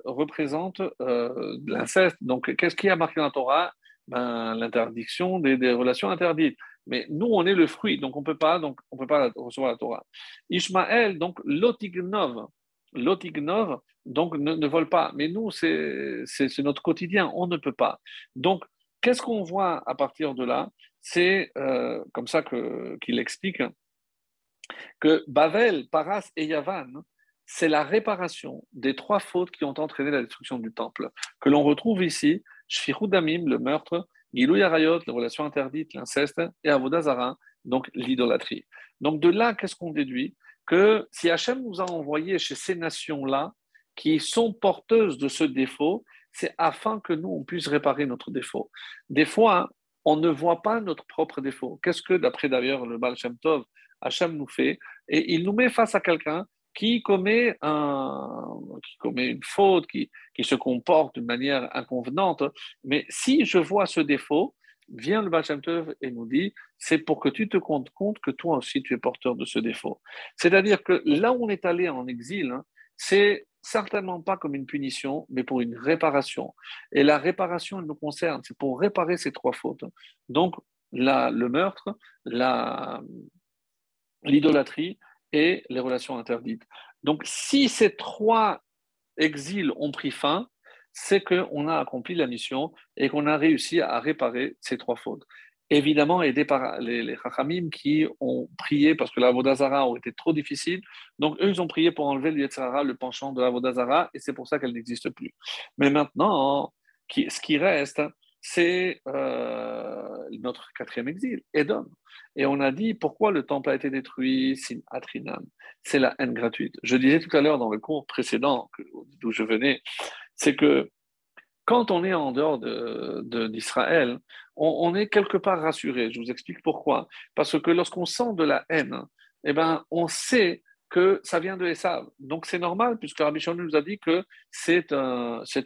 représentent euh, l'inceste. Donc, qu'est-ce qui a marqué dans la Torah? Ben, L'interdiction des, relations interdites. Mais nous, on est le fruit, donc on peut peut pas recevoir la Torah. Ishmaël, donc l'otignov, l'otignov, donc ne, ne, vole pas. Mais nous, c'est notre quotidien, on ne peut pas. Donc, Qu'est-ce qu'on voit à partir de là? C'est euh, comme ça qu'il explique que Bavel, Paras et Yavan, c'est la réparation des trois fautes qui ont entraîné la destruction du temple, que l'on retrouve ici, Shfirudamim, le meurtre, Gilou Yarayot, les relations interdites, l'inceste, et Avodazara, donc l'idolâtrie. Donc de là, qu'est-ce qu'on déduit? Que si Hachem nous a envoyés chez ces nations-là, qui sont porteuses de ce défaut, c'est afin que nous, on puisse réparer notre défaut. Des fois, on ne voit pas notre propre défaut. Qu'est-ce que, d'après d'ailleurs le Baal Shem Tov, Hachem nous fait? Et il nous met face à quelqu'un qui commet, un, qui commet une faute, qui, qui se comporte d'une manière inconvenante. Mais si je vois ce défaut, vient le Tov et nous dit, c'est pour que tu te comptes compte que toi aussi tu es porteur de ce défaut. C'est-à-dire que là où on est allé en exil, hein, c'est certainement pas comme une punition, mais pour une réparation. Et la réparation, elle nous concerne, c'est pour réparer ces trois fautes. Donc, le meurtre, l'idolâtrie et les relations interdites. Donc, si ces trois exils ont pris fin, c'est qu'on a accompli la mission et qu'on a réussi à réparer ces trois fautes évidemment aidés par les, les qui ont prié parce que la Vodazara aurait été trop difficile. Donc, eux, ils ont prié pour enlever le le penchant de la Vodazara, et c'est pour ça qu'elle n'existe plus. Mais maintenant, ce qui reste, c'est euh, notre quatrième exil, Edom. Et on a dit pourquoi le temple a été détruit, sin atrinam. C'est la haine gratuite. Je disais tout à l'heure dans le cours précédent d'où je venais, c'est que quand on est en dehors d'Israël, de, on, est quelque part rassuré. Je vous explique pourquoi. Parce que lorsqu'on sent de la haine, eh ben, on sait que ça vient de Esav. Donc c'est normal, puisque Rabbi Shimon nous a dit que c'est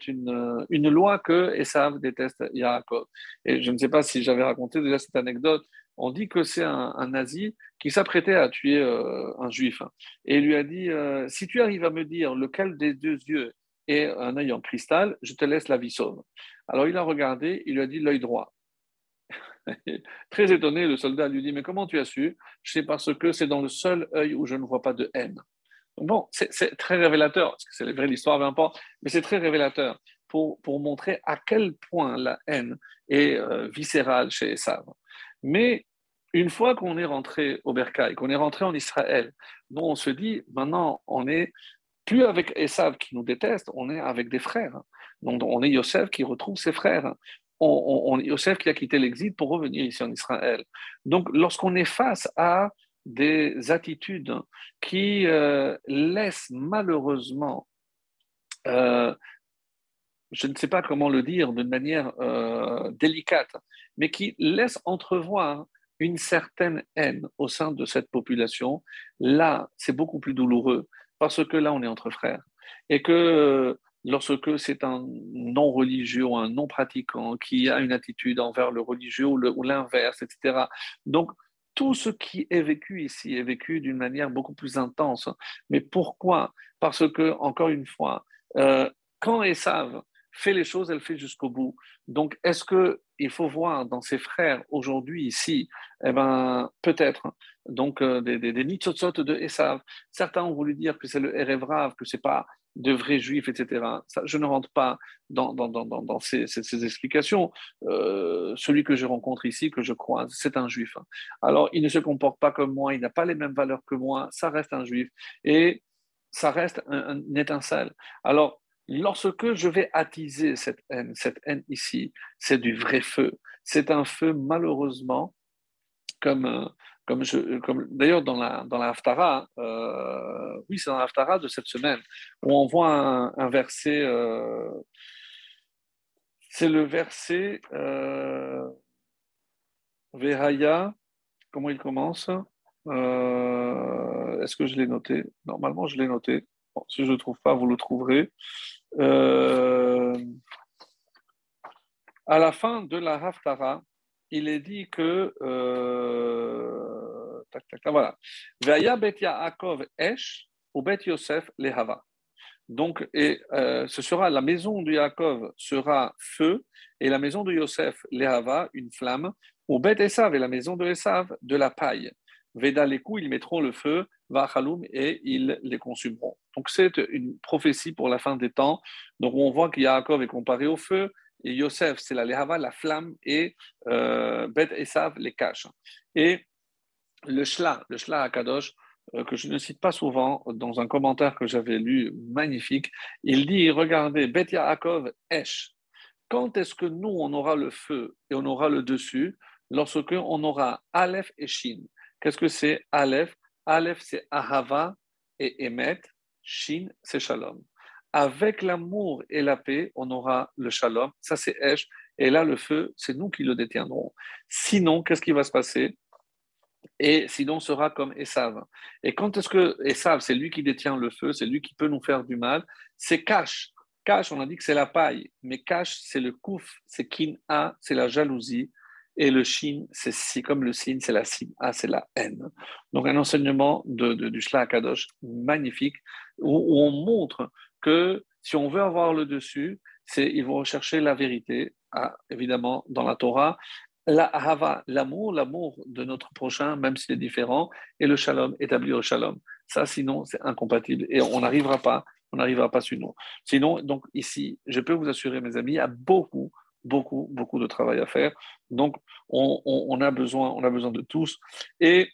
une, une, loi que Esav déteste Yaakov. Et je ne sais pas si j'avais raconté déjà cette anecdote. On dit que c'est un, nazi qui s'apprêtait à tuer euh, un juif. Et il lui a dit, euh, si tu arrives à me dire lequel des deux yeux et un œil en cristal, je te laisse la vie sauve. Alors il a regardé, il lui a dit l'œil droit. Très étonné, le soldat lui dit, mais comment tu as su? C'est parce que c'est dans le seul œil où je ne vois pas de haine. Bon, c'est très révélateur, parce que c'est vrai, l'histoire, peu importe, mais c'est très révélateur pour, pour, montrer à quel point la haine est euh, viscérale chez Esav. Mais une fois qu'on est rentré au Bercail, qu'on est rentré en Israël, nous on se dit, maintenant, on est plus avec Esav qui nous déteste, on est avec des frères. Donc, on est Yosef qui retrouve ses frères. On, on, Yosef qui a quitté l'exil pour revenir ici en Israël. Donc, lorsqu'on est face à des attitudes qui euh, laissent malheureusement, euh, je ne sais pas comment le dire d'une manière euh, délicate, mais qui laissent entrevoir une certaine haine au sein de cette population, là, c'est beaucoup plus douloureux parce que là, on est entre frères. Et que lorsque c'est un non-religieux un non-pratiquant qui a une attitude envers le religieux ou l'inverse, etc. Donc, tout ce qui est vécu ici est vécu d'une manière beaucoup plus intense. Mais pourquoi? Parce que, encore une fois, euh, quand Esav fait les choses, elle fait jusqu'au bout. Donc, est-ce qu'il faut voir dans ses frères aujourd'hui ici, eh ben, peut-être, donc euh, des, des, des de Esav. Certains ont voulu dire que c'est le Erevrav, que c'est pas de vrais juifs, etc. Je ne rentre pas dans, ces, explications. Euh, celui que je rencontre ici, que je croise, c'est un juif. Alors, il ne se comporte pas comme moi, il n'a pas les mêmes valeurs que moi, ça reste un juif. Et ça reste un, une étincelle. Alors, lorsque je vais attiser cette haine, cette haine ici, c'est du vrai feu. C'est un feu, malheureusement, comme, euh, comme, je, comme d'ailleurs dans la, dans la Haftara, euh, oui, c'est dans la Haftara de cette semaine, où on voit un, verset, euh, c'est le verset euh, Vehaya, comment il commence euh, Est-ce que je l'ai noté? Normalement, je l'ai noté. si je ne le trouve pas, vous le trouverez. à la fin de la Haftara, il est dit que. Euh, tac, tac, voilà. Bet Yaakov Esh ou bet Yosef Lehava. Donc, et, euh, ce sera la maison de Yaakov sera feu, et la maison de Yosef Lehava, une flamme, ou bet Esav, et la maison de Esav, de la paille. Veda les coups, ils mettront le feu, Vachaloum, et ils les consumeront. Donc, c'est une prophétie pour la fin des temps. Donc, on voit que Yaakov est comparé au feu, et Yosef, c'est la Lehava, la flamme, et euh, Bet Esav, les caches. Et le Shla, le Shla Akadosh, euh, que je ne cite pas souvent, dans un commentaire que j'avais lu, magnifique, il dit Regardez, Bet Yaakov Esh. Quand est-ce que nous, on aura le feu et on aura le dessus? Lorsque on aura Aleph et Shin. Qu'est-ce que c'est Aleph? Aleph, c'est Ahava et Emet. Shin, c'est Shalom. Avec l'amour et la paix, on aura le shalom. Ça, c'est Esh. Et là, le feu, c'est nous qui le détiendrons. Sinon, qu'est-ce qui va se passer? Et sinon, on sera comme Esav. Et quand est-ce que Esav, c'est lui qui détient le feu, c'est lui qui peut nous faire du mal, c'est Cash. Cash, on a dit que c'est la paille, mais Cash, c'est le kouf, c'est Kin-A, c'est la jalousie. Et le Shin, c'est si, comme le Sin, c'est la Sin-A, c'est la haine. Donc, un enseignement du Shla Kadosh magnifique où on montre si on veut avoir le dessus, c'est ils vont rechercher la vérité, ah, évidemment dans la Torah, la hava, l'amour, l'amour de notre prochain, même s'il est différent, et le shalom, établir le shalom. Ça, sinon, c'est incompatible et on n'arrivera pas, on n'arrivera pas sinon. Sinon, donc ici, je peux vous assurer, mes amis, il y a beaucoup, beaucoup, beaucoup de travail à faire. Donc, on, on a besoin, on a besoin de tous. Et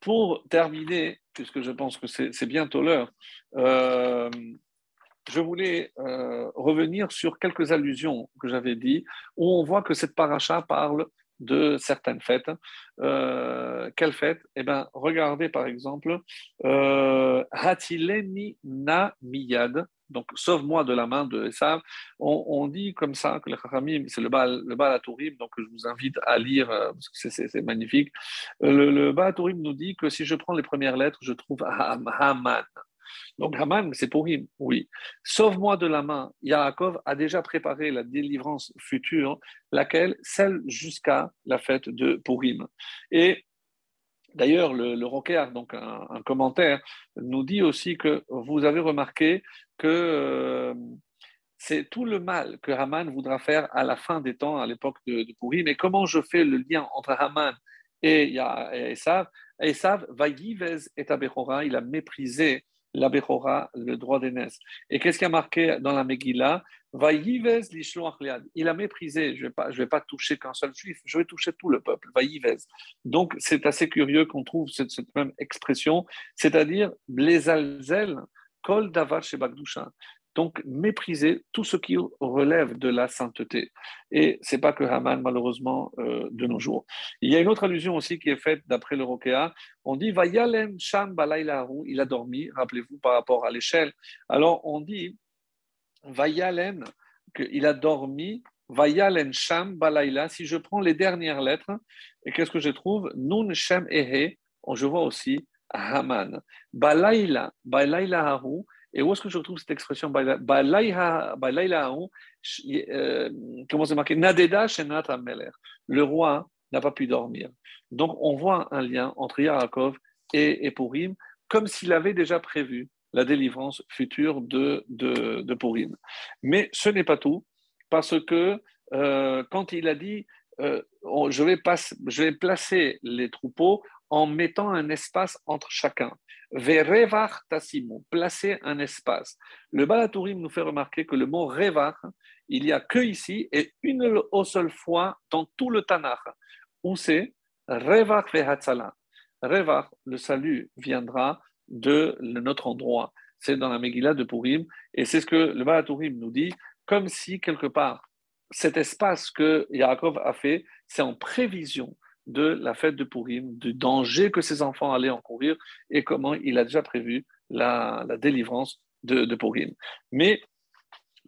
pour terminer, puisque je pense que c'est bientôt l'heure, euh, je voulais euh, revenir sur quelques allusions que j'avais dit, où on voit que cette paracha parle de certaines fêtes. Euh, quelles fêtes? Eh bien, regardez par exemple Hatileni na miyad, donc sauve-moi de la main de Esav. On, dit comme ça que le Chachamim, c'est le Baal, le Baal donc je vous invite à lire parce que c'est magnifique. Le, le Baal nous dit que si je prends les premières lettres, je trouve Haman. Donc Haman, c'est Purim, oui. Sauve-moi de la main. Yaakov a déjà préparé la délivrance future, laquelle, celle jusqu'à la fête de Purim. Et D'ailleurs, le, le donc un, commentaire, nous dit aussi que vous avez remarqué que euh, c'est tout le mal que Haman voudra faire à la fin des temps, à l'époque de, de Mais comment je fais le lien entre Haman et, Esav? Esav, Vayivez et Abechora, il a méprisé la le droit d'aînesse. Et qu'est-ce qui a marqué dans la Megillah? Il a méprisé, je ne vais, vais pas toucher qu'un seul juif, je vais toucher tout le peuple. Vayivez. Donc c'est assez curieux qu'on trouve cette, même expression, c'est-à-dire les kol davar donc, mépriser tout ce qui relève de la sainteté. Et c'est pas que Haman, malheureusement, euh, de nos jours. Il y a une autre allusion aussi qui est faite d'après le Rokéa. On dit Vayalem Sham Balaylahu, il a dormi, rappelez-vous par rapport à l'échelle. Alors, on dit Vayalem, qu'il a dormi, Vayalem Sham Balayla. Si je prends les dernières lettres, et qu'est-ce que je trouve? Nun Shem Ehe, je vois aussi Haman. Balayla, Balayla Haru, et où est-ce que je retrouve cette expression? Euh, Comment c'est marqué? Nadeda Le roi n'a pas pu dormir. Donc on voit un lien entre Yaakov et, Purim, comme s'il avait déjà prévu la délivrance future de, de, de Purim. Mais ce n'est pas tout, parce que euh, quand il a dit euh, je vais placer les troupeaux en mettant un espace entre chacun. Verevar tassimu, placer un espace. Le Balatourim nous fait remarquer que le mot revar, il n'y a que ici et une seule fois dans tout le Tanakh, où c'est revar vehatzala. Revar, le salut viendra de notre endroit. C'est dans la Megillah de Purim et c'est ce que le Balatourim nous dit, comme si quelque part cet espace que Yaakov a fait, c'est en prévision de la fête de Purim, du danger que ses enfants allaient encourir et comment il a déjà prévu la, délivrance de, Purim. Mais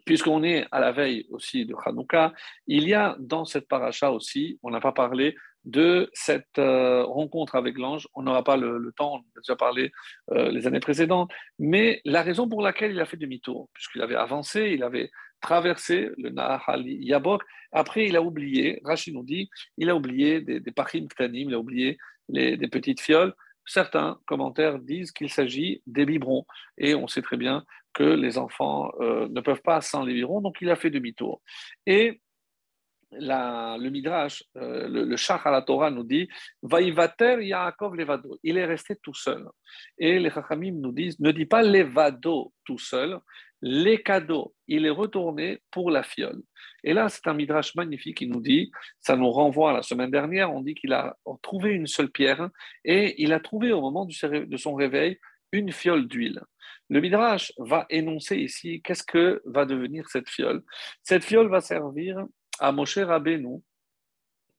puisqu'on est à la veille aussi de Hanouka, il y a dans cette paracha aussi, on n'a pas parlé de cette euh, rencontre avec l'ange. On n'aura pas le, temps, on a déjà parlé euh, les années précédentes, mais la raison pour laquelle il a fait demi-tour, puisqu'il avait avancé, il avait traversé le Nahal Yabok. Après, il a oublié, Rachid nous dit, il a oublié des, des pachim ktanim, il a oublié les, des petites fioles. Certains commentaires disent qu'il s'agit des biberons. Et on sait très bien que les enfants euh, ne peuvent pas sans les biberons, donc il a fait demi-tour. Et le Midrash, euh, le, le Shach à la Torah nous dit Vaïvater Yaakov Levado. Il est resté tout seul. Et les Chachamim nous disent Ne dis pas Levado tout seul, les cadeaux, il est retourné pour la fiole. Et là, c'est un midrash magnifique qui nous dit, ça nous renvoie à la semaine dernière, on dit qu'il a trouvé une seule pierre et il a trouvé au moment de son réveil une fiole d'huile. Le midrash va énoncer ici qu'est-ce que va devenir cette fiole. Cette fiole va servir à Moshe Rabbeinu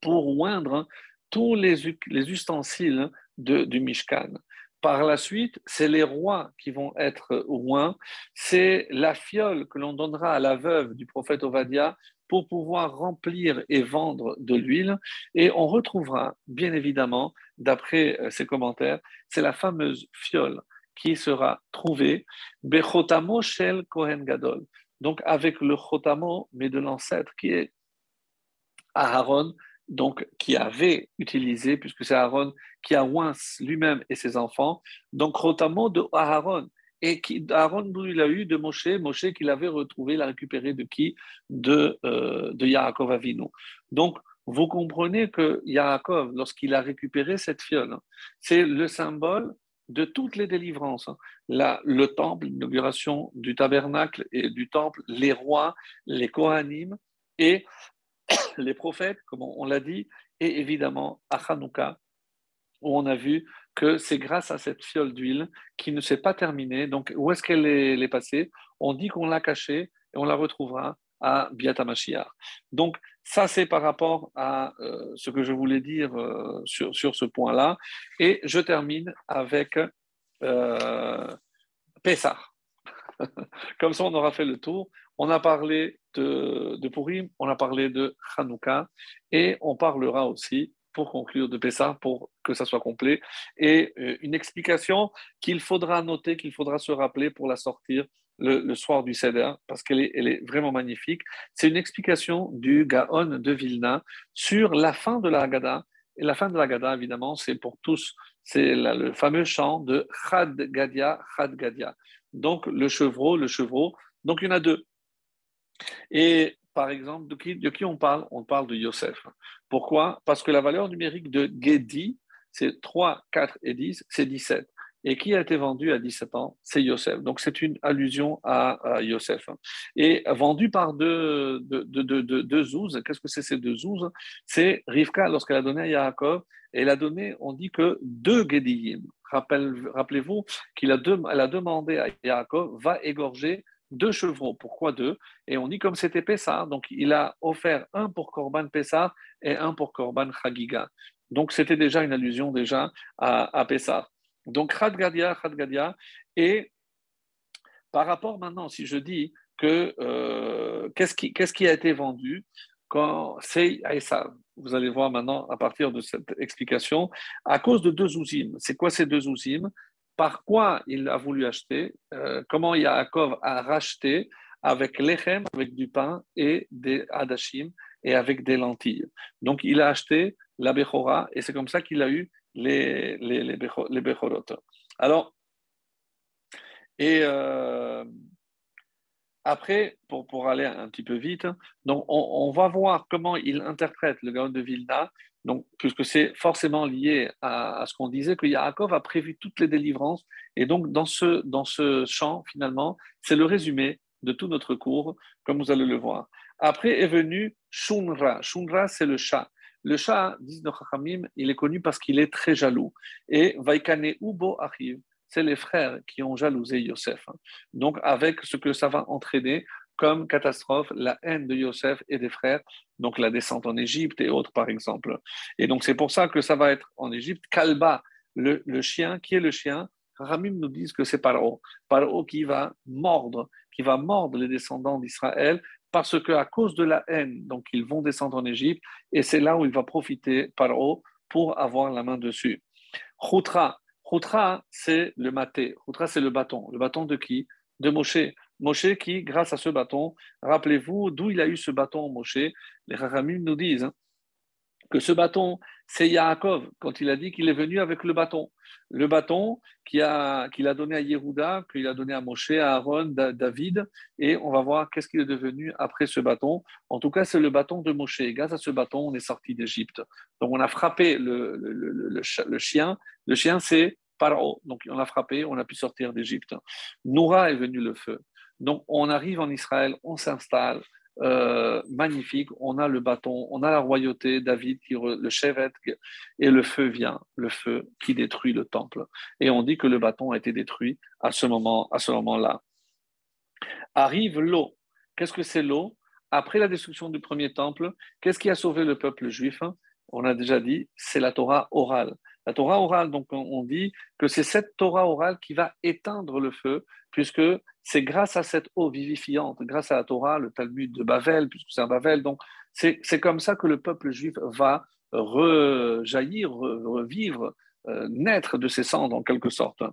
pour oindre tous les, ustensiles du Mishkan. Par la suite, c'est les rois qui vont être rois. C'est la fiole que l'on donnera à la veuve du prophète Ovadia pour pouvoir remplir et vendre de l'huile. Et on retrouvera, bien évidemment, d'après ces euh, commentaires, c'est la fameuse fiole qui sera trouvée, Bechotamo Shel Kohen Gadol. Donc avec le Chotamo, mais de l'ancêtre qui est Aaron, donc qui avait utilisé, puisque c'est Aaron qui a oint lui-même et ses enfants, donc notamment de Aaron. Et qui, Aaron, il a eu de Moshe, Moshe qu'il avait retrouvé, il a récupéré de qui? De, euh, de Yaakov Avinu. Donc, vous comprenez que Yaakov, lorsqu'il a récupéré cette fiole, c'est le symbole de toutes les délivrances. Là, le temple, l'inauguration du tabernacle et du temple, les rois, les Kohanim, et les prophètes, comme on l'a dit, et évidemment à Hanouka, où on a vu que c'est grâce à cette fiole d'huile qui ne s'est pas terminée. Donc, où est-ce qu'elle est, passée? On dit qu'on l'a cachée et on la retrouvera à Biata Donc, ça, c'est par rapport à euh, ce que je voulais dire euh, sur, ce point-là. Et je termine avec euh. Comme ça, on aura fait le tour. On a parlé de, Purim, on a parlé de Hanouka, et on parlera aussi, pour conclure, de Pessah, pour que ça soit complet, et euh, une explication qu'il faudra noter, qu'il faudra se rappeler pour la sortir le, soir du Seder, parce qu'elle est, elle est vraiment magnifique. C'est une explication du Gaon de Vilna sur la fin de la Haggadah. Et la fin de la Haggadah, évidemment, c'est pour tous, c'est le fameux chant de Chad Gadia, Chad Gadia. Donc, le chevreau, le chevreau. Donc, il y en a deux. Et par exemple, de qui, on parle? On parle de Yosef. Pourquoi? Parce que la valeur numérique de Gedi, c'est 3, 4 et 10, c'est 17 et qui a été vendu à 17 ans, c'est Yosef. Donc c'est une allusion à, Yosef. Et vendu par deux, deux, deux, deux, zouz, qu'est-ce que c'est ces deux zouz? C'est Rivka, lorsqu'elle a donné à Yaakov, elle a donné, on dit que deux Gediyim. Rappelez-vous qu'il a, demandé à Yaakov, va égorger deux chevreaux. Pourquoi deux? Et on dit comme c'était Pessah, donc il a offert un pour Korban Pessah et un pour Korban Chagiga. Donc c'était déjà une allusion déjà à, à Pessah. Donc, Khadgadia, Khadgadia. Et par rapport maintenant, si je dis que euh, qu'est-ce qui, a été vendu? Quand c'est ça Vous allez voir maintenant à partir de cette explication, à cause de deux ouzim. C'est quoi ces deux ouzim Par quoi il a voulu acheter euh, Comment Yaakov a racheté avec l'echem, avec du pain et des adashim et avec des lentilles. Donc il a acheté la Bechora et c'est comme ça qu'il a eu les, les, les, Bechorot. Alors, et euh, après, pour, pour aller un petit peu vite, donc on, va voir comment il interprète le Gaon de Vilna, donc, puisque c'est forcément lié à, ce qu'on disait, que Yaakov a prévu toutes les délivrances. Et donc, dans ce, dans ce champ, finalement, c'est le résumé de tout notre cours, comme vous allez le voir. Après est venu Shunra. Shunra, c'est le chat. Le chat, disent nos il est connu parce qu'il est très jaloux. Et Vaikane Ubo arrive, c'est les frères qui ont jalousé Yosef. Donc, avec ce que ça va entraîner comme catastrophe, la haine de Yosef et des frères, donc la descente en Égypte et autres, par exemple. Et donc, c'est pour ça que ça va être en Égypte. Kalba, le, chien, qui est le chien? Ramim nous disent que c'est Paro. Paro qui va mordre, qui va mordre les descendants d'Israël parce qu'à cause de la haine, donc ils vont descendre en Égypte, et c'est là où il va profiter, Paro, pour avoir la main dessus. Khoutra, Khoutra, c'est le maté. Khoutra, c'est le bâton. Le bâton de qui? De Moshe. Moshe qui, grâce à ce bâton, rappelez-vous d'où il a eu ce bâton, Moshe. Les Rahamim nous disent hein, que ce bâton, c'est Yaakov, quand il a dit qu'il est venu avec le bâton. Le bâton qu'il a, donné à Yehuda, qu'il a donné à Moshe, à Aaron, David, et on va voir qu'est-ce qu'il est devenu après ce bâton. En tout cas, c'est le bâton de Moshe. grâce à ce bâton, on est sorti d'Égypte. Donc, on a frappé le, le chien. Le chien, c'est Paro. Donc, on l'a frappé, on a pu sortir d'Égypte. Noura est venu le feu. Donc, on arrive en Israël, on s'installe, euh, magnifique. On a le bâton, on a la royauté, David, qui le chevet, et le feu vient, le feu qui détruit le temple. Et on dit que le bâton a été détruit à ce moment, à ce moment-là. Arrive l'eau. Qu'est-ce que c'est l'eau? Après la destruction du premier temple, qu'est-ce qui a sauvé le peuple juif? On a déjà dit, c'est la Torah orale. La Torah orale, donc on dit que c'est cette Torah orale qui va éteindre le feu, puisque c'est grâce à cette eau vivifiante, grâce à la Torah, le Talmud de Bavel, puisque c'est un Bavel, donc c'est comme ça que le peuple juif va rejaillir, revivre, euh, naître de ses cendres en quelque sorte.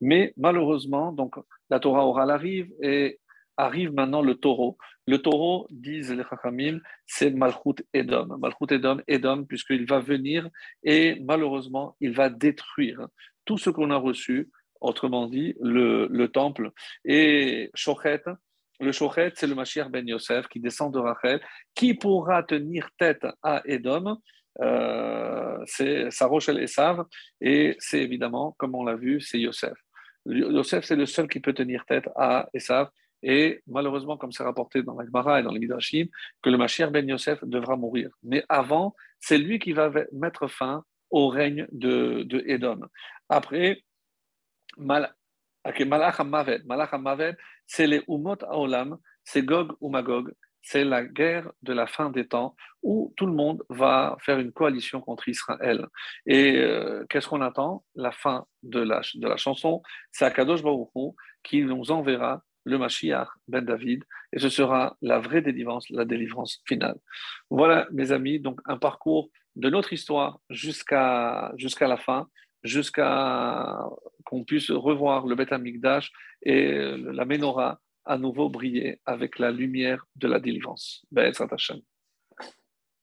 Mais malheureusement, donc la Torah orale arrive et arrive maintenant le taureau. Le taureau, disent les Chachamim, c'est Malchut Edom. Malchut Edom, Edom, puisqu'il va venir et malheureusement, il va détruire tout ce qu'on a reçu, autrement dit, le, temple. Et Shochet, le Shochet, c'est le Mashiach Ben Yosef qui descend de Rachel, qui pourra tenir tête à Edom. Euh, c'est Saroch El Esav, et c'est évidemment, comme on l'a vu, c'est Yosef. Yosef, c'est le seul qui peut tenir tête à Esav. Et malheureusement, comme c'est rapporté dans l'Agmara et dans les Midrashim, que le Mashiach ben Yosef devra mourir. Mais avant, c'est lui qui va mettre fin au règne de, de Edom. Après, Mal, Malach Malach c'est les Umot Aolam, c'est Gog ou Magog, c'est la guerre de la fin des temps où tout le monde va faire une coalition contre Israël. Et euh, qu'est-ce qu'on attend? La fin de la, de la chanson, c'est Akadosh Baruch qui nous enverra le Mashiach ben David, et ce sera la vraie délivrance, la délivrance finale. Voilà, mes amis, donc un parcours de notre histoire jusqu'à la fin, jusqu'à qu'on puisse revoir le Beth Amikdash et la menorah à nouveau briller avec la lumière de la délivrance. Ben,